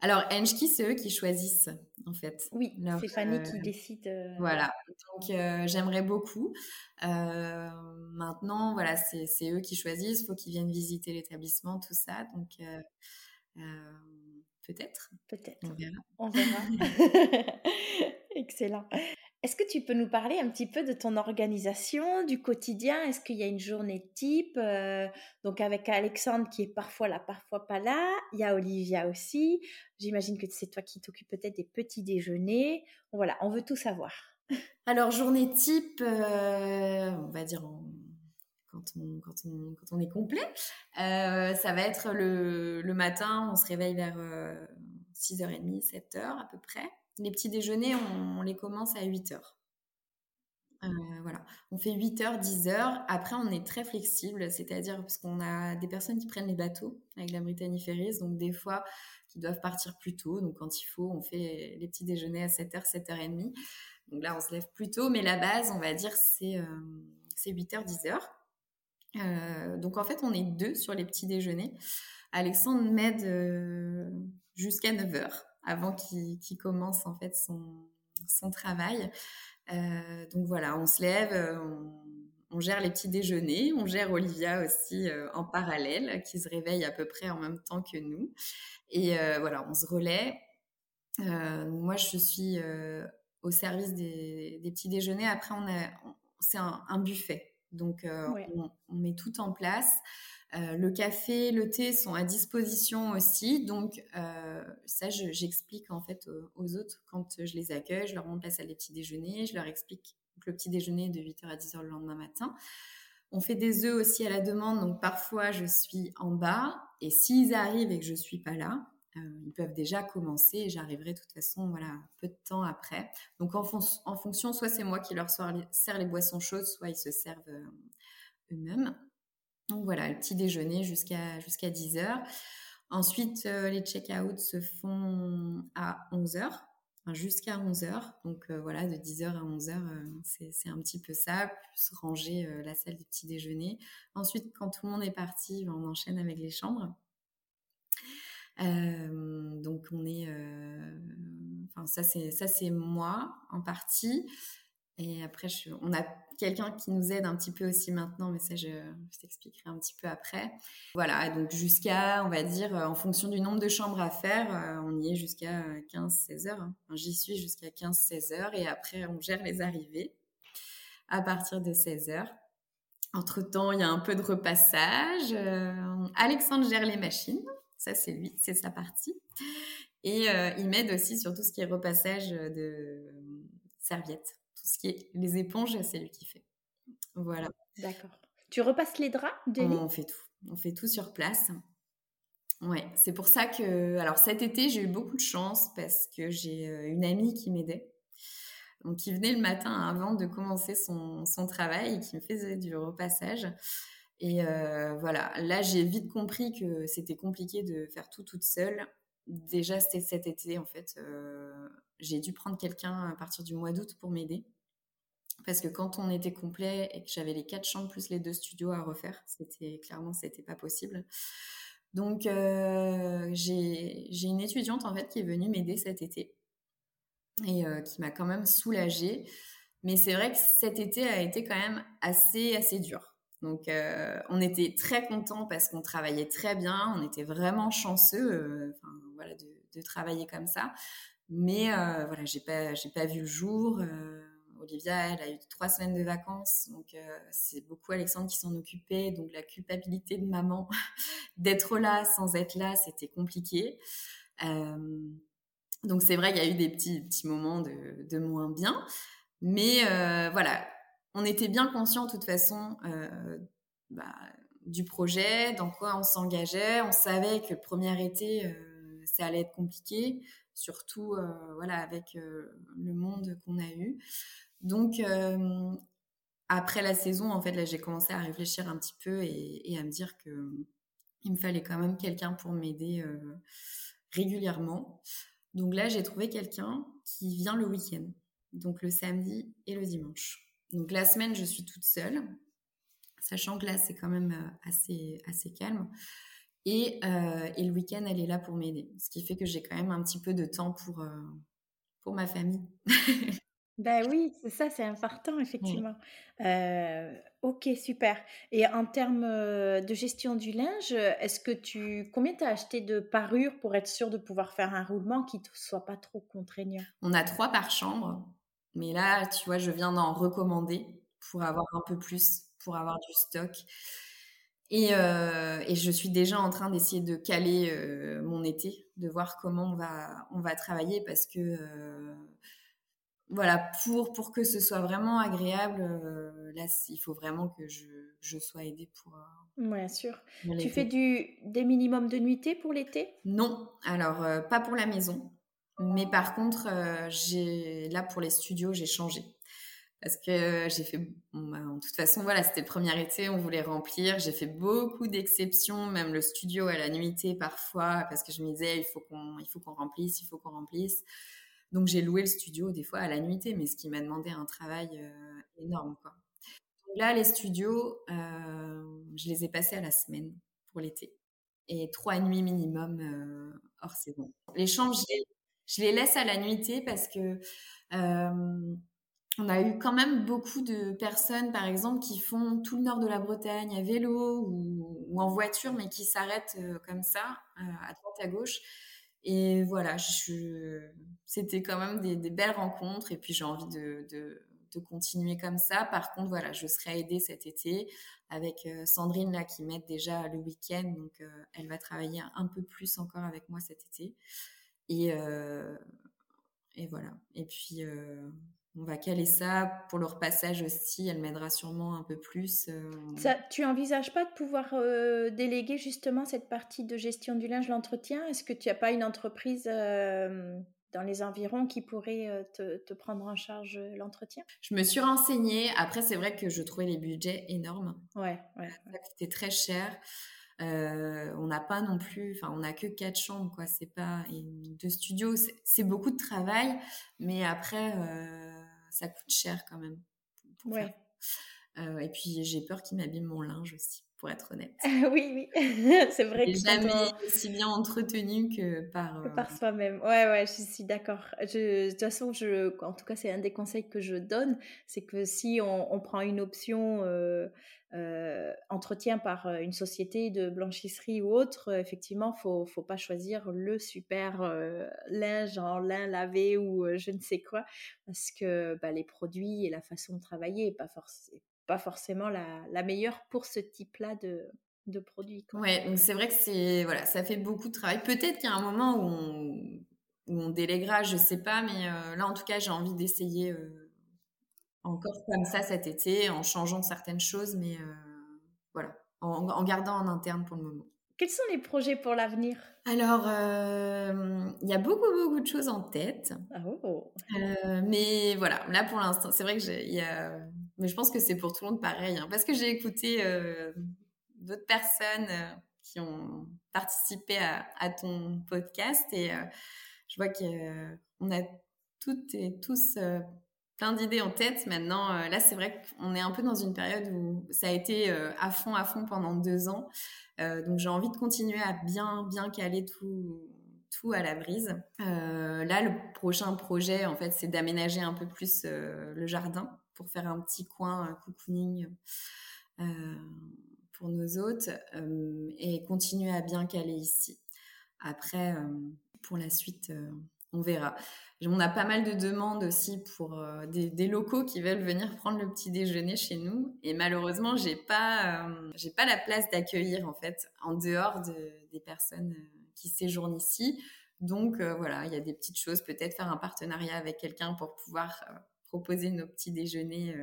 alors, Enchki, c'est eux qui choisissent, en fait. Oui, c'est Fanny qui euh, décide. Euh, voilà. Donc, euh, j'aimerais beaucoup. maintenant, voilà, c'est eux qui choisissent. Il faut qu'ils viennent visiter l'établissement, tout ça. Donc, peut-être. Peut-être. On verra. On verra. Excellent. Est-ce que tu peux nous parler un petit peu de ton organisation, du quotidien? Est-ce qu'il y a une journée type euh, Donc avec Alexandre qui est parfois là, parfois pas là. Il y a Olivia aussi. J'imagine que c'est toi qui t'occupes peut-être des petits déjeuners. voilà, on veut tout savoir. Alors journée type, euh, on va dire quand, on, est complet, euh, ça va être le, le, matin, on se réveille vers 6h30, 7h à peu près. Les petits déjeuners, on, les commence à 8 heures. Euh, voilà, on fait 8 heures, 10 heures. Après, on est très flexible, c'est-à-dire parce qu'on a des personnes qui prennent les bateaux avec la Britannie Ferries, donc des fois qui doivent partir plus tôt. Donc quand il faut, on fait les petits déjeuners à 7h, 7h30. Donc là, on se lève plus tôt, mais la base, on va dire, c'est 8h, 10h. donc en fait, on est deux sur les petits déjeuners. Alexandre m'aide euh, jusqu'à 9h avant qu'il commence en fait son, son travail. Euh, donc voilà, on se lève, euh, on, gère les petits déjeuners, on gère Olivia aussi en parallèle, qui se réveille à peu près en même temps que nous. Et voilà, on se relaie. moi, je suis au service des, petits déjeuners. Après, on c'est un, buffet. Donc, on, met tout en place. Euh, le café, le thé sont à disposition aussi. Donc, euh, ça, j'explique en fait aux, autres quand je les accueille. Je leur montre la salle des petits déjeuners. Je leur explique que le petit déjeuner de 8h à 10h le lendemain matin. On fait des œufs aussi à la demande. Donc, parfois, je suis en bas. Et s'ils arrivent et que je ne suis pas là, euh, ils peuvent déjà commencer et j'arriverai de toute façon voilà, peu de temps après. Donc, en, en fonction, soit c'est moi qui leur sers les boissons chaudes, soit ils se servent eux-mêmes. Donc voilà, le petit déjeuner jusqu'à jusqu'à 10 heures. Ensuite, euh, les check-out se font à 11 heures, jusqu'à 11 heures. Donc euh, voilà, de 10 heures à 11 heures, euh, c'est un petit peu ça, plus ranger la salle du petit déjeuner. Ensuite, quand tout le monde est parti, ben, on enchaîne avec les chambres. donc on est, enfin ça c'est ça c'est moi en partie. Et après, on a quelqu'un qui nous aide un petit peu aussi maintenant, mais ça, je, t'expliquerai un petit peu après. Voilà, donc jusqu'à, on va dire, en fonction du nombre de chambres à faire, euh, on y est jusqu'à 15-16 heures. Hein. J'y suis jusqu'à 15-16 heures et après, on gère les arrivées à partir de 16 heures. Entre-temps, il y a un peu de repassage. Euh, Alexandre gère les machines. Ça, c'est lui, c'est sa partie. Et euh, il m'aide aussi sur tout ce qui est repassage de serviettes tout ce qui est les éponges, c'est lui qui fait. Voilà. D'accord. Tu repasses les draps On fait tout. On fait tout sur place. Ouais, c'est pour ça que, alors cet été, j'ai eu beaucoup de chance parce que j'ai euh, une amie qui m'aidait. Donc, qui venait le matin avant de commencer son, son travail et qui me faisait du repassage. Et euh, voilà, là, j'ai vite compris que c'était compliqué de faire tout toute seule. Déjà, c'était cet été, en fait. Euh, j'ai dû prendre quelqu'un à partir du mois d'août pour m'aider. Parce que quand on était complet et que j'avais les quatre chambres plus les deux studios à refaire, c'était clairement c'était pas possible. Donc euh, j'ai une étudiante en fait qui est venue m'aider cet été et euh, qui m'a quand même soulagée. Mais c'est vrai que cet été a été quand même assez assez dur. Donc euh, on était très contents parce qu'on travaillait très bien, on était vraiment chanceux, voilà, de, travailler comme ça. Mais euh, voilà, j'ai pas, j'ai pas vu le jour. Euh, Olivia, elle a eu trois semaines de vacances, donc euh, c'est beaucoup Alexandre qui s'en occupait. Donc la culpabilité de maman d'être là sans être là, c'était compliqué. donc c'est vrai qu'il y a eu des petits, petits moments de moins bien, mais voilà, on était bien conscient de toute façon bah, du projet, dans quoi on s'engageait. On savait que le premier été, ça allait être compliqué surtout euh, voilà avec euh, le monde qu'on a eu. Donc euh, après la saison, en fait, là, j'ai commencé à réfléchir un petit peu et, à me dire que il me fallait quand même quelqu'un pour m'aider régulièrement. Donc là, j'ai trouvé quelqu'un qui vient le week-end, donc le samedi et le dimanche. Donc la semaine, je suis toute seule, sachant que là, c'est quand même assez, assez calme. Euh, et, le week-end, elle est là pour m'aider. Ce qui fait que j'ai quand même un petit peu de temps pour, euh, pour ma famille. ben oui, c'est ça, c'est important, effectivement. Euh, ok, super. Et en termes de gestion du linge, est-ce que tu. Combien tu as acheté de parures pour être sûr de pouvoir faire un roulement qui ne soit pas trop contraignant? On a trois par chambre. Mais là, tu vois, je viens d'en recommander pour avoir un peu plus, pour avoir du stock. Euh, et, je suis déjà en train d'essayer de caler euh, mon été, de voir comment on va, on va travailler parce que euh, voilà, pour, pour que ce soit vraiment agréable, là, il faut vraiment que je, je sois aidée pour. Bien sûr. Tu fais du, des minimums de nuitée pour l'été? Non, alors pas pour la maison. Mais par contre, j'ai là pour les studios, j'ai changé parce que j'ai fait, bah, en toute façon, voilà, c'était le premier été, on voulait remplir. J'ai fait beaucoup d'exceptions, même le studio à la nuitée parfois, parce que je me disais, il faut qu'on, il remplisse, il faut qu'on remplisse. Donc j'ai loué le studio des fois à la nuitée, mais ce qui m'a demandé un travail euh, énorme. Donc là, les studios, euh, je les ai passés à la semaine pour l'été et trois nuits minimum euh, hors saison. Les chambres, je les, laisse à la nuitée parce que on a eu quand même beaucoup de personnes, par exemple, qui font tout le nord de la Bretagne à vélo ou, en voiture, mais qui s'arrêtent comme ça, à droite à gauche. Et voilà, c'était quand même des, belles rencontres. Et puis j'ai envie de, de, continuer comme ça. Par contre, voilà, je serai aidée cet été avec Sandrine là qui m'aide déjà le week-end. Donc elle va travailler un peu plus encore avec moi cet été. Et, et voilà. Et puis on va caler ça pour le repassage aussi. Elle m'aidera sûrement un peu plus. Euh, ça, tu envisages pas de pouvoir euh, déléguer justement cette partie de gestion du linge, l'entretien? Est-ce que tu n'as pas une entreprise euh, dans les environs qui pourrait te, prendre en charge l'entretien? Je me suis renseignée. Après, c'est vrai que je trouvais les budgets énormes. Ouais, ouais. C'était très cher. On n'a pas non plus, enfin, on n'a que quatre chambres, quoi. C'est pas et deux studios. C'est beaucoup de travail, mais après ça coûte cher quand même. ouais. Euh, et puis j'ai peur qu'il m'abîme mon linge aussi, pour être honnête. oui, oui, c'est vrai que jamais aussi bien entretenu que par que par euh, soi-même. Ouais, ouais, je suis d'accord. de toute façon, je, en tout cas, c'est un des conseils que je donne, c'est que si on, prend une option euh, entretien par euh, une société de blanchisserie ou autre, euh, effectivement, faut faut pas choisir le super linge en lin lavé ou je ne sais quoi, parce que bah, les produits et la façon de travailler n'est pas, pas forcément la, meilleure pour ce type-là de, de produits. Quoi. Ouais, donc c'est vrai que c'est voilà, ça fait beaucoup de travail. Peut-être qu'il y a un moment où on, où on déléguera, je sais pas, mais là en tout cas j'ai envie d'essayer encore comme ça cet été, en changeant certaines choses, mais euh, voilà, en, gardant en interne pour le moment. Quels sont les projets pour l'avenir? Alors, euh, il y a beaucoup, beaucoup de choses en tête. Ah, oh. euh, mais voilà, là pour l'instant, c'est vrai que j'ai. Mais je pense que c'est pour tout le monde pareil, hein, parce que j'ai écouté d'autres personnes qui ont participé à, à ton podcast et je vois qu'on a toutes et tous plein d'idées en tête. Maintenant, euh, là, c'est vrai qu'on est un peu dans une période où ça a été euh, à fond, à fond pendant deux ans. Euh, donc, j'ai envie de continuer à bien, bien caler tout, tout à la brise. là, le prochain projet, en fait, c'est d'aménager un peu plus le jardin pour faire un petit coin cocooning pour nos hôtes et continuer à bien caler ici. Après, pour la suite, on verra. On a pas mal de demandes aussi pour euh, des, locaux qui veulent venir prendre le petit déjeuner chez nous. Et malheureusement, j'ai pas, euh, j'ai pas la place d'accueillir en fait en dehors des personnes euh, qui séjournent ici. Donc voilà, il y a des petites choses, peut-être faire un partenariat avec quelqu'un pour pouvoir proposer nos petits déjeuners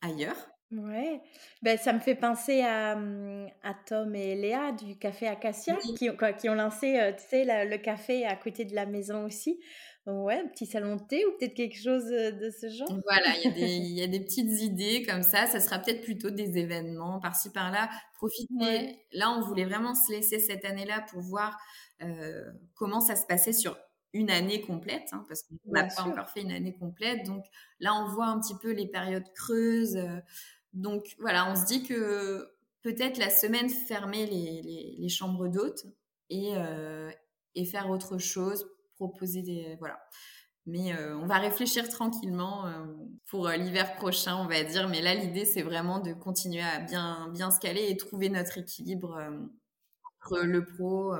ailleurs. Ouais, ben, ça me fait penser à, hum, à Tom et Léa du Café Acacia qui, ont, qui ont lancé tu sais, le café à côté de la maison aussi. Ouais, un petit salon de thé ou peut-être quelque chose de ce genre? Voilà, il y, a des, y a des petites idées comme ça. Ça sera peut-être plutôt des événements par-ci par-là. Profiter. Là, on voulait vraiment se laisser cette année-là pour voir euh, comment ça se passait sur une année complète, hein, parce qu'on n'a pas encore fait une année complète. Donc là, on voit un petit peu les périodes creuses. Euh, donc voilà, on se dit que peut-être la semaine fermer les, les, chambres d'hôtes et, euh, et faire autre chose proposer des voilà. Mais euh, on va réfléchir tranquillement euh, pour l'hiver prochain, on va dire. Mais là, l'idée, c'est vraiment de continuer à bien, bien se caler et trouver notre équilibre entre le pro,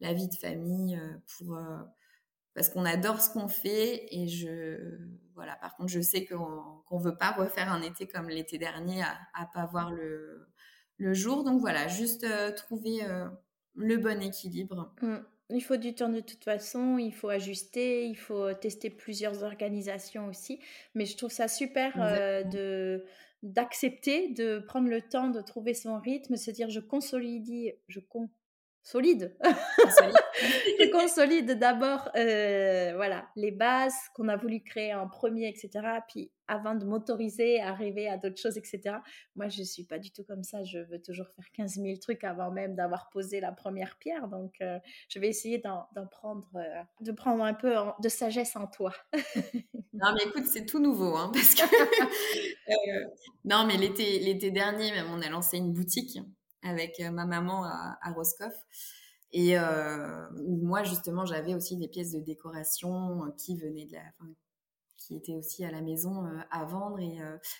la vie de famille, pour, parce qu'on adore ce qu'on fait. Et je, voilà, par contre, je sais qu'on ne veut pas refaire un été comme l'été dernier à, à pas voir le, le jour. Donc voilà, juste trouver le bon équilibre. Mmh. Il faut du temps de toute façon, il faut ajuster, il faut tester plusieurs organisations aussi. Mais je trouve ça super euh, de d'accepter, de prendre le temps de trouver son rythme, se dire je consolide, je consolide, je consolide d'abord euh, voilà les bases qu'on a voulu créer en premier, etc. Puis avant de m'autoriser à arriver à d'autres choses, etc. Moi, je suis pas du tout comme ça. Je veux toujours faire 15 000 trucs avant même d'avoir posé la première pierre. Donc, euh, je vais essayer d'en prendre, euh, de prendre un peu de sagesse en toi. non, mais écoute, c'est tout nouveau, hein, parce que non, mais l'été, l'été dernier, même, on a lancé une boutique avec ma maman à, Roscoff. Et moi, justement, j'avais aussi des pièces de décoration qui venaient de la, qui était aussi à la maison à vendre. Et,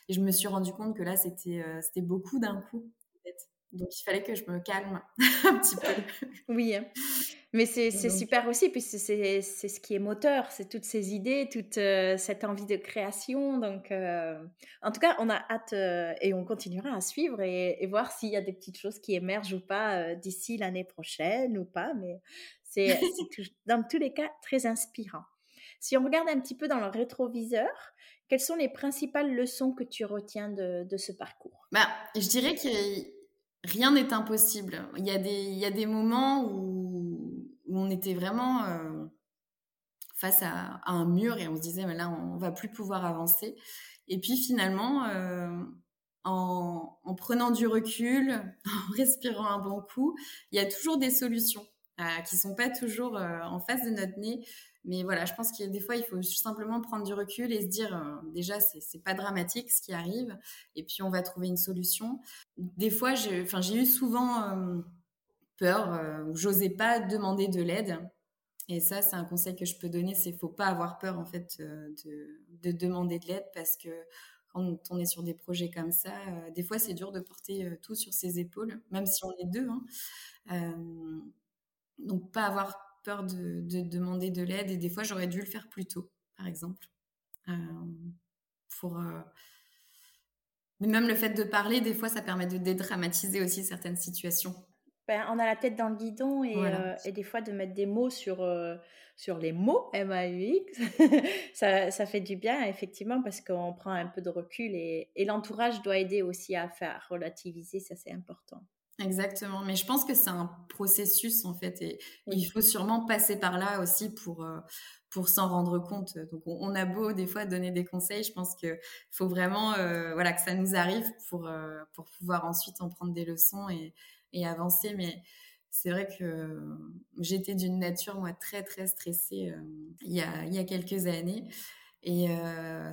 et, je me suis rendu compte que là, c'était c'était beaucoup d'un coup. Donc il fallait que je me calme un petit peu. Oui, hein. mais c'est super aussi, puisque c'est ce qui est moteur, c'est toutes ces idées, toute euh, cette envie de création. Donc euh, en tout cas, on a hâte euh, et on continuera à suivre et, voir s'il y a des petites choses qui émergent ou pas d'ici l'année prochaine ou pas. Mais c'est dans tous les cas très inspirant. Si on regarde un petit peu dans le rétroviseur, quelles sont les principales leçons que tu retiens de, de ce parcours? Bah, Je dirais qu'il rien n'est impossible. Il y, a des, moments où, on était vraiment euh, face à, un mur et on se disait, mais là, on va plus pouvoir avancer. Et puis finalement, euh, en, en, prenant du recul, en respirant un bon coup, il y a toujours des solutions euh, qui sont pas toujours en face de notre nez. Mais voilà, je pense qu'il des fois, il faut simplement prendre du recul et se dire, euh, déjà, c'est pas dramatique ce qui arrive, et puis on va trouver une solution. Des fois, j'ai eu souvent euh, peur, euh, j'osais pas demander de l'aide. Et ça, c'est un conseil que je peux donner, c'est faut pas avoir peur en fait de, de demander de l'aide parce que quand on est sur des projets comme ça, des fois c'est dur de porter tout sur ses épaules, même si on est deux. Hein. donc pas avoir peur de, demander de l'aide et des fois j'aurais dû le faire plus tôt, par exemple. Euh, pour, euh, Mais même le fait de parler, des fois, ça permet de dédramatiser aussi certaines situations. Ben, on a la tête dans le guidon et, euh, et des fois de mettre des mots sur, sur les mots M-A-U-X, ça, ça, fait du bien effectivement parce qu'on prend un peu de recul et, et l'entourage doit aider aussi à faire relativiser, ça c'est important. Exactement, mais je pense que c'est un processus en fait et il faut sûrement passer par là aussi pour euh, pour s'en rendre compte. Donc on, a beau des fois donner des conseils, je pense que faut vraiment euh, voilà que ça nous arrive pour euh, pour pouvoir ensuite en prendre des leçons et, et avancer. Mais c'est vrai que j'étais d'une nature moi très très stressée il y a il y a quelques années et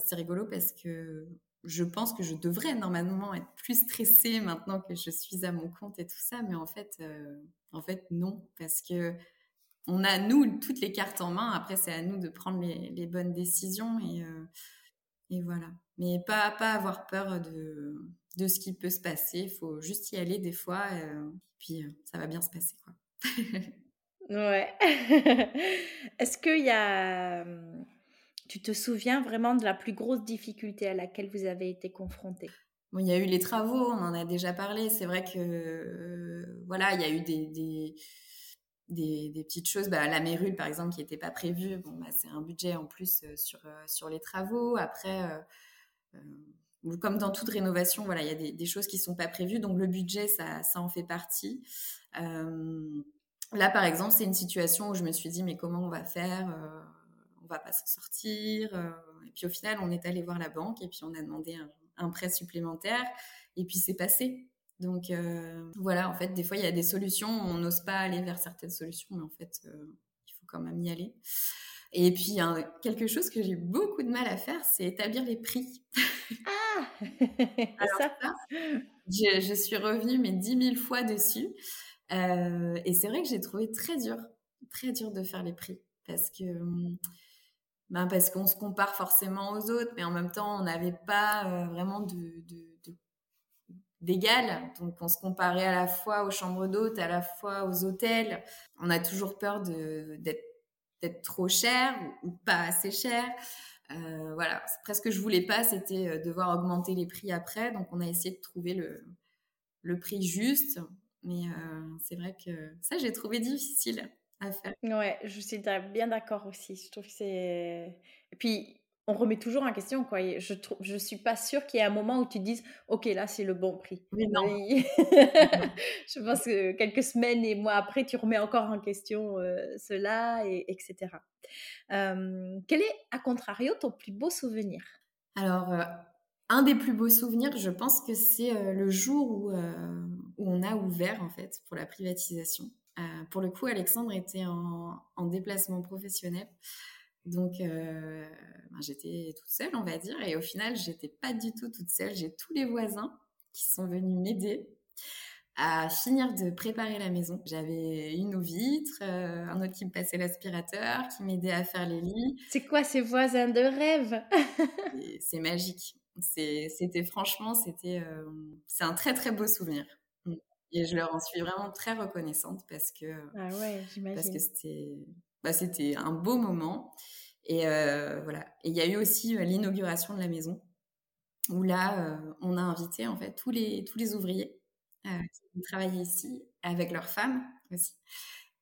c'est rigolo parce que je pense que je devrais normalement être plus stressée maintenant que je suis à mon compte et tout ça, mais en fait, euh, en fait non, parce que on a nous toutes les cartes en main. Après, c'est à nous de prendre les, bonnes décisions euh, et voilà. Mais pas pas avoir peur de de ce qui peut se passer. Il faut juste y aller des fois, euh, puis ça va bien se passer quoi. ouais. Est-ce qu'il y a tu te souviens vraiment de la plus grosse difficulté à laquelle vous avez été confronté Bon, il y a eu les travaux, on en a déjà parlé. C'est vrai que euh, voilà, il y a eu des, des, petites choses. Bah, la mérule, par exemple, qui n'était pas prévue. Bon, bah, c'est un budget en plus euh, sur, euh, sur les travaux. Après, comme dans toute rénovation, voilà, il y a des, des choses qui ne sont pas prévues. Donc le budget, ça, ça en fait partie. là, par exemple, c'est une situation où je me suis dit, mais comment on va faire on va pas s'en sortir. Euh, et puis au final, on est allé voir la banque et puis on a demandé un, prêt supplémentaire et puis c'est passé. Donc euh, voilà, en fait, des fois, il y a des solutions, on n'ose pas aller vers certaines solutions, mais en fait, euh, il faut quand même y aller. Et puis, quelque chose que j'ai beaucoup de mal à faire, c'est établir les prix. Ah Alors ça, je, je, suis revenue mais dix mille fois dessus. et c'est vrai que j'ai trouvé très dur, très dur de faire les prix. Parce que hum, ben parce qu'on se compare forcément aux autres, mais en même temps, on n'avait pas euh, vraiment de, d'égal. Donc, on se comparait à la fois aux chambres d'hôtes, à la fois aux hôtels. On a toujours peur de, d'être, d'être trop cher ou, pas assez cher. Euh, voilà, presque ce que je voulais pas, c'était euh, devoir augmenter les prix après. Donc, on a essayé de trouver le, le prix juste. Mais c'est vrai que ça, j'ai trouvé difficile. Ouais, je suis bien d'accord aussi. Je trouve que c'est. Et puis, on remet toujours en question, quoi. Je trouve, je suis pas sûre qu'il y ait un moment où tu dises, ok, là, c'est le bon prix. Mais non. je pense que quelques semaines et mois après, tu remets encore en question euh, cela, et, etc. quel est, à contrario, ton plus beau souvenir? Alors, euh, un des plus beaux souvenirs, je pense que c'est le jour où, où on a ouvert, en fait, pour la privatisation. Euh, pour le coup, Alexandre était en, déplacement professionnel. Donc, euh, ben, j'étais toute seule, on va dire. Et au final, j'étais pas du tout toute seule. J'ai tous les voisins qui sont venus m'aider. à finir de préparer la maison. J'avais une eau vitre, euh, un autre qui me passait l'aspirateur, qui m'aidait à faire les lits. C'est quoi ces voisins de rêve? C'est magique. C'était franchement, c'était euh, c'est un très très beau souvenir. Et je leur en suis vraiment très reconnaissante parce que ah ouais, parce que c'était bah, c'était un beau moment. Et euh, voilà. Et il y a eu aussi l'inauguration de la maison où là, on a invité en fait tous les tous les ouvriers euh, qui travaillaient ici avec leurs femmes aussi.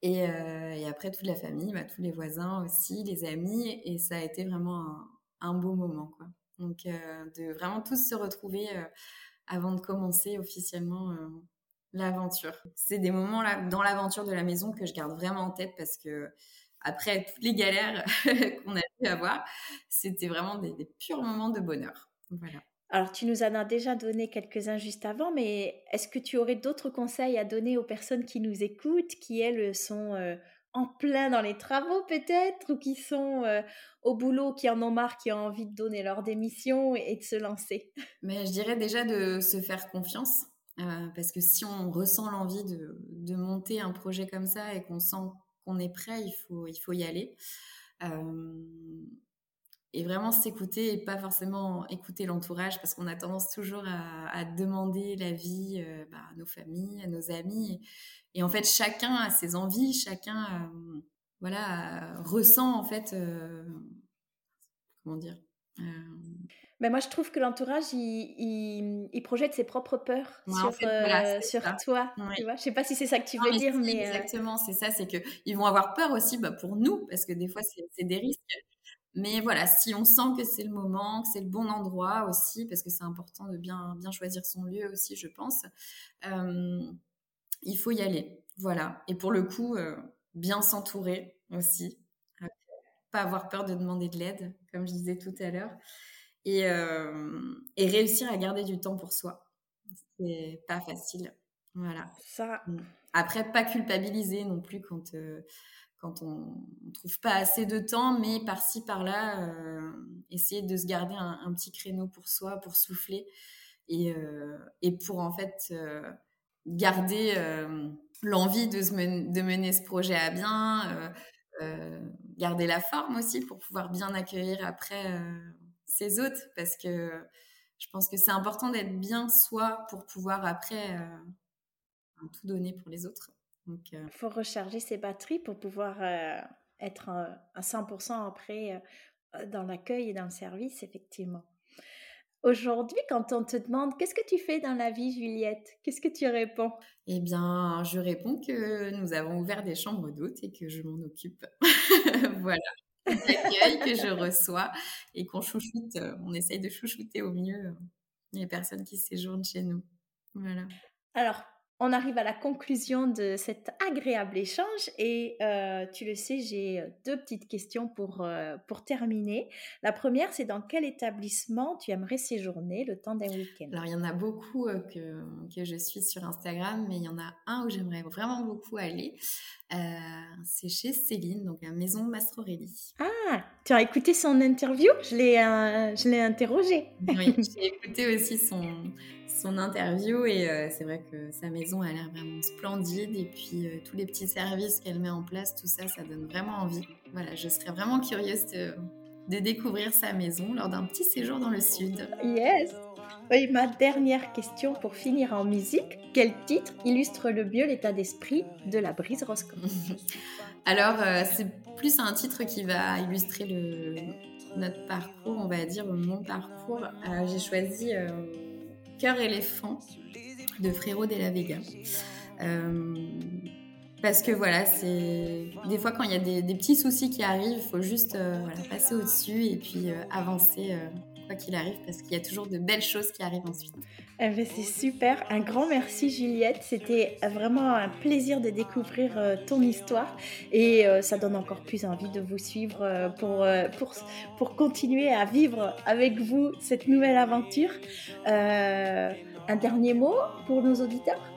Et, euh, et, après, toute la famille, bah, tous les voisins aussi, les amis. Et ça a été vraiment un, un beau moment. Quoi. Donc, euh, de vraiment tous se retrouver avant de commencer officiellement l'aventure. C'est des moments là, dans l'aventure de la maison que je garde vraiment en tête parce que après toutes les galères qu'on a pu avoir, c'était vraiment des, des, purs moments de bonheur. Voilà. Alors, tu nous en as déjà donné quelques-uns juste avant, mais est-ce que tu aurais d'autres conseils à donner aux personnes qui nous écoutent, qui, elles, sont euh, en plein dans les travaux peut-être, ou qui sont euh, au boulot, qui en ont marre, qui ont envie de donner leur démission et, de se lancer? Mais je dirais déjà de se faire confiance, euh, parce que si on ressent l'envie de, monter un projet comme ça et qu'on sent qu'on est prêt, il faut, il faut y aller et vraiment s'écouter et pas forcément écouter l'entourage parce qu'on a tendance toujours à, demander l'avis euh, bah, à nos familles, à nos amis. Et, en fait, chacun a ses envies, chacun euh, voilà, ressent en fait, euh, comment dire mais moi, je trouve que l'entourage, il, il, projette ses propres peurs sur, sur toi. Tu vois je sais pas si c'est ça que tu veux dire, mais exactement, c'est ça. C'est que ils vont avoir peur aussi bah, pour nous, parce que des fois, c'est des risques. Mais voilà, si on sent que c'est le moment, que c'est le bon endroit aussi, parce que c'est important de bien, bien choisir son lieu aussi, je pense, euh, il faut y aller. Voilà. Et pour le coup, euh, bien s'entourer aussi. Pas avoir peur de demander de l'aide, comme je disais tout à l'heure. Et, euh, et réussir à garder du temps pour soi. C'est pas facile. Voilà. Ça. Après, pas culpabiliser non plus quand quand on ne trouve pas assez de temps, mais par-ci, par-là, euh, essayer de se garder un, petit créneau pour soi, pour souffler et, euh, et pour en fait euh, garder l'envie de, de, mener ce projet à bien, garder la forme aussi pour pouvoir bien accueillir après ses hôtes, parce que je pense que c'est important d'être bien soi pour pouvoir après tout donner pour les autres. Il euh, faut recharger ses batteries pour pouvoir euh, être à 100% après euh, dans l'accueil et dans le service, effectivement. Aujourd'hui, quand on te demande qu'est-ce que tu fais dans la vie, Juliette, qu'est-ce que tu réponds? Eh bien, je réponds que nous avons ouvert des chambres d'hôtes et que je m'en occupe. voilà. L'accueil que je reçois et qu'on chouchoute, on essaye de chouchouter au mieux les personnes qui séjournent chez nous. Voilà. Alors, on arrive à la conclusion de cet agréable échange et euh, tu le sais, j'ai euh, deux petites questions pour, euh, pour terminer. La première, c'est dans quel établissement tu aimerais séjourner le temps d'un week-end? Alors, il y en a beaucoup que, que, je suis sur Instagram, mais il y en a un où j'aimerais vraiment beaucoup aller. c'est chez Céline, donc la maison Mastrorelli. Ah, tu as écouté son interview? Je l'ai interrogée. Oui, j'ai écouté aussi son son interview et euh, c'est vrai que sa maison a l'air vraiment splendide et puis euh, tous les petits services qu'elle met en place, tout ça, ça donne vraiment envie. Voilà, je serais vraiment curieuse de, découvrir sa maison lors d'un petit séjour dans le sud. Yes oui, ma dernière question pour finir en musique. Quel titre illustre le mieux l'état d'esprit de la brise Roscoe? Alors, euh, c'est plus un titre qui va illustrer le, notre parcours, on va dire, mon parcours. J'ai choisi Cœur éléphant de Frérot de la Vega. Euh, parce que voilà, c'est des fois quand il y a des, petits soucis qui arrivent, il faut juste euh, passer au-dessus et puis euh, avancer quoi qu'il arrive parce qu'il y a toujours de belles choses qui arrivent ensuite. Eh ben, c'est super, un grand merci Juliette, c'était vraiment un plaisir de découvrir ton histoire et ça donne encore plus envie de vous suivre pour, pour, pour continuer à vivre avec vous cette nouvelle aventure. un dernier mot pour nos auditeurs?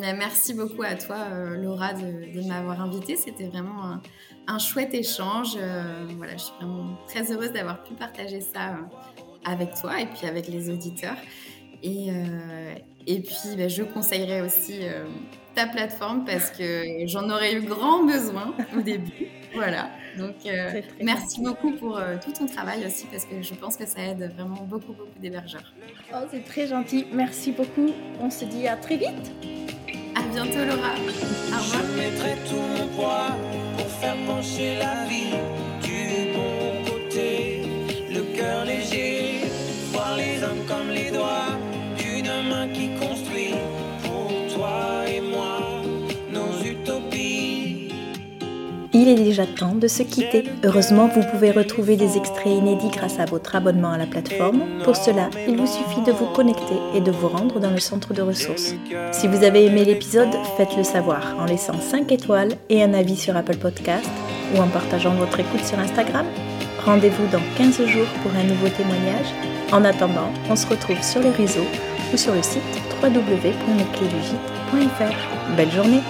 Merci beaucoup à toi, euh, Laura, de, m'avoir invitée. C'était vraiment un, chouette échange. Euh, voilà, je suis vraiment très heureuse d'avoir pu partager ça euh, avec toi et puis avec les auditeurs. Et, et puis, bah, je conseillerais aussi ta plateforme parce que j'en aurais eu grand besoin au début. Voilà. Donc, merci beaucoup pour tout ton travail aussi parce que je pense que ça aide vraiment beaucoup, beaucoup d'hébergeurs. Oh, c'est très gentil. Merci beaucoup. On se dit à très vite. À bientôt, Laura. Au revoir. Je mettrai tout mon poids pour faire pencher la vie du bon côté. Le cœur léger, voir les hommes comme les doigts qui construit pour toi et moi nos utopies. Il est déjà temps de se quitter. Heureusement, vous pouvez retrouver des extraits inédits grâce à votre abonnement à la plateforme. Pour cela, il vous suffit de vous connecter et de vous rendre dans le centre de ressources. Si vous avez aimé l'épisode, faites-le savoir en laissant 5 étoiles et un avis sur Apple Podcast ou en partageant votre écoute sur Instagram. Rendez-vous dans 15 jours pour un nouveau témoignage. En attendant, on se retrouve sur les réseaux ou sur le site www.lesclésdugite.fr. Belle journée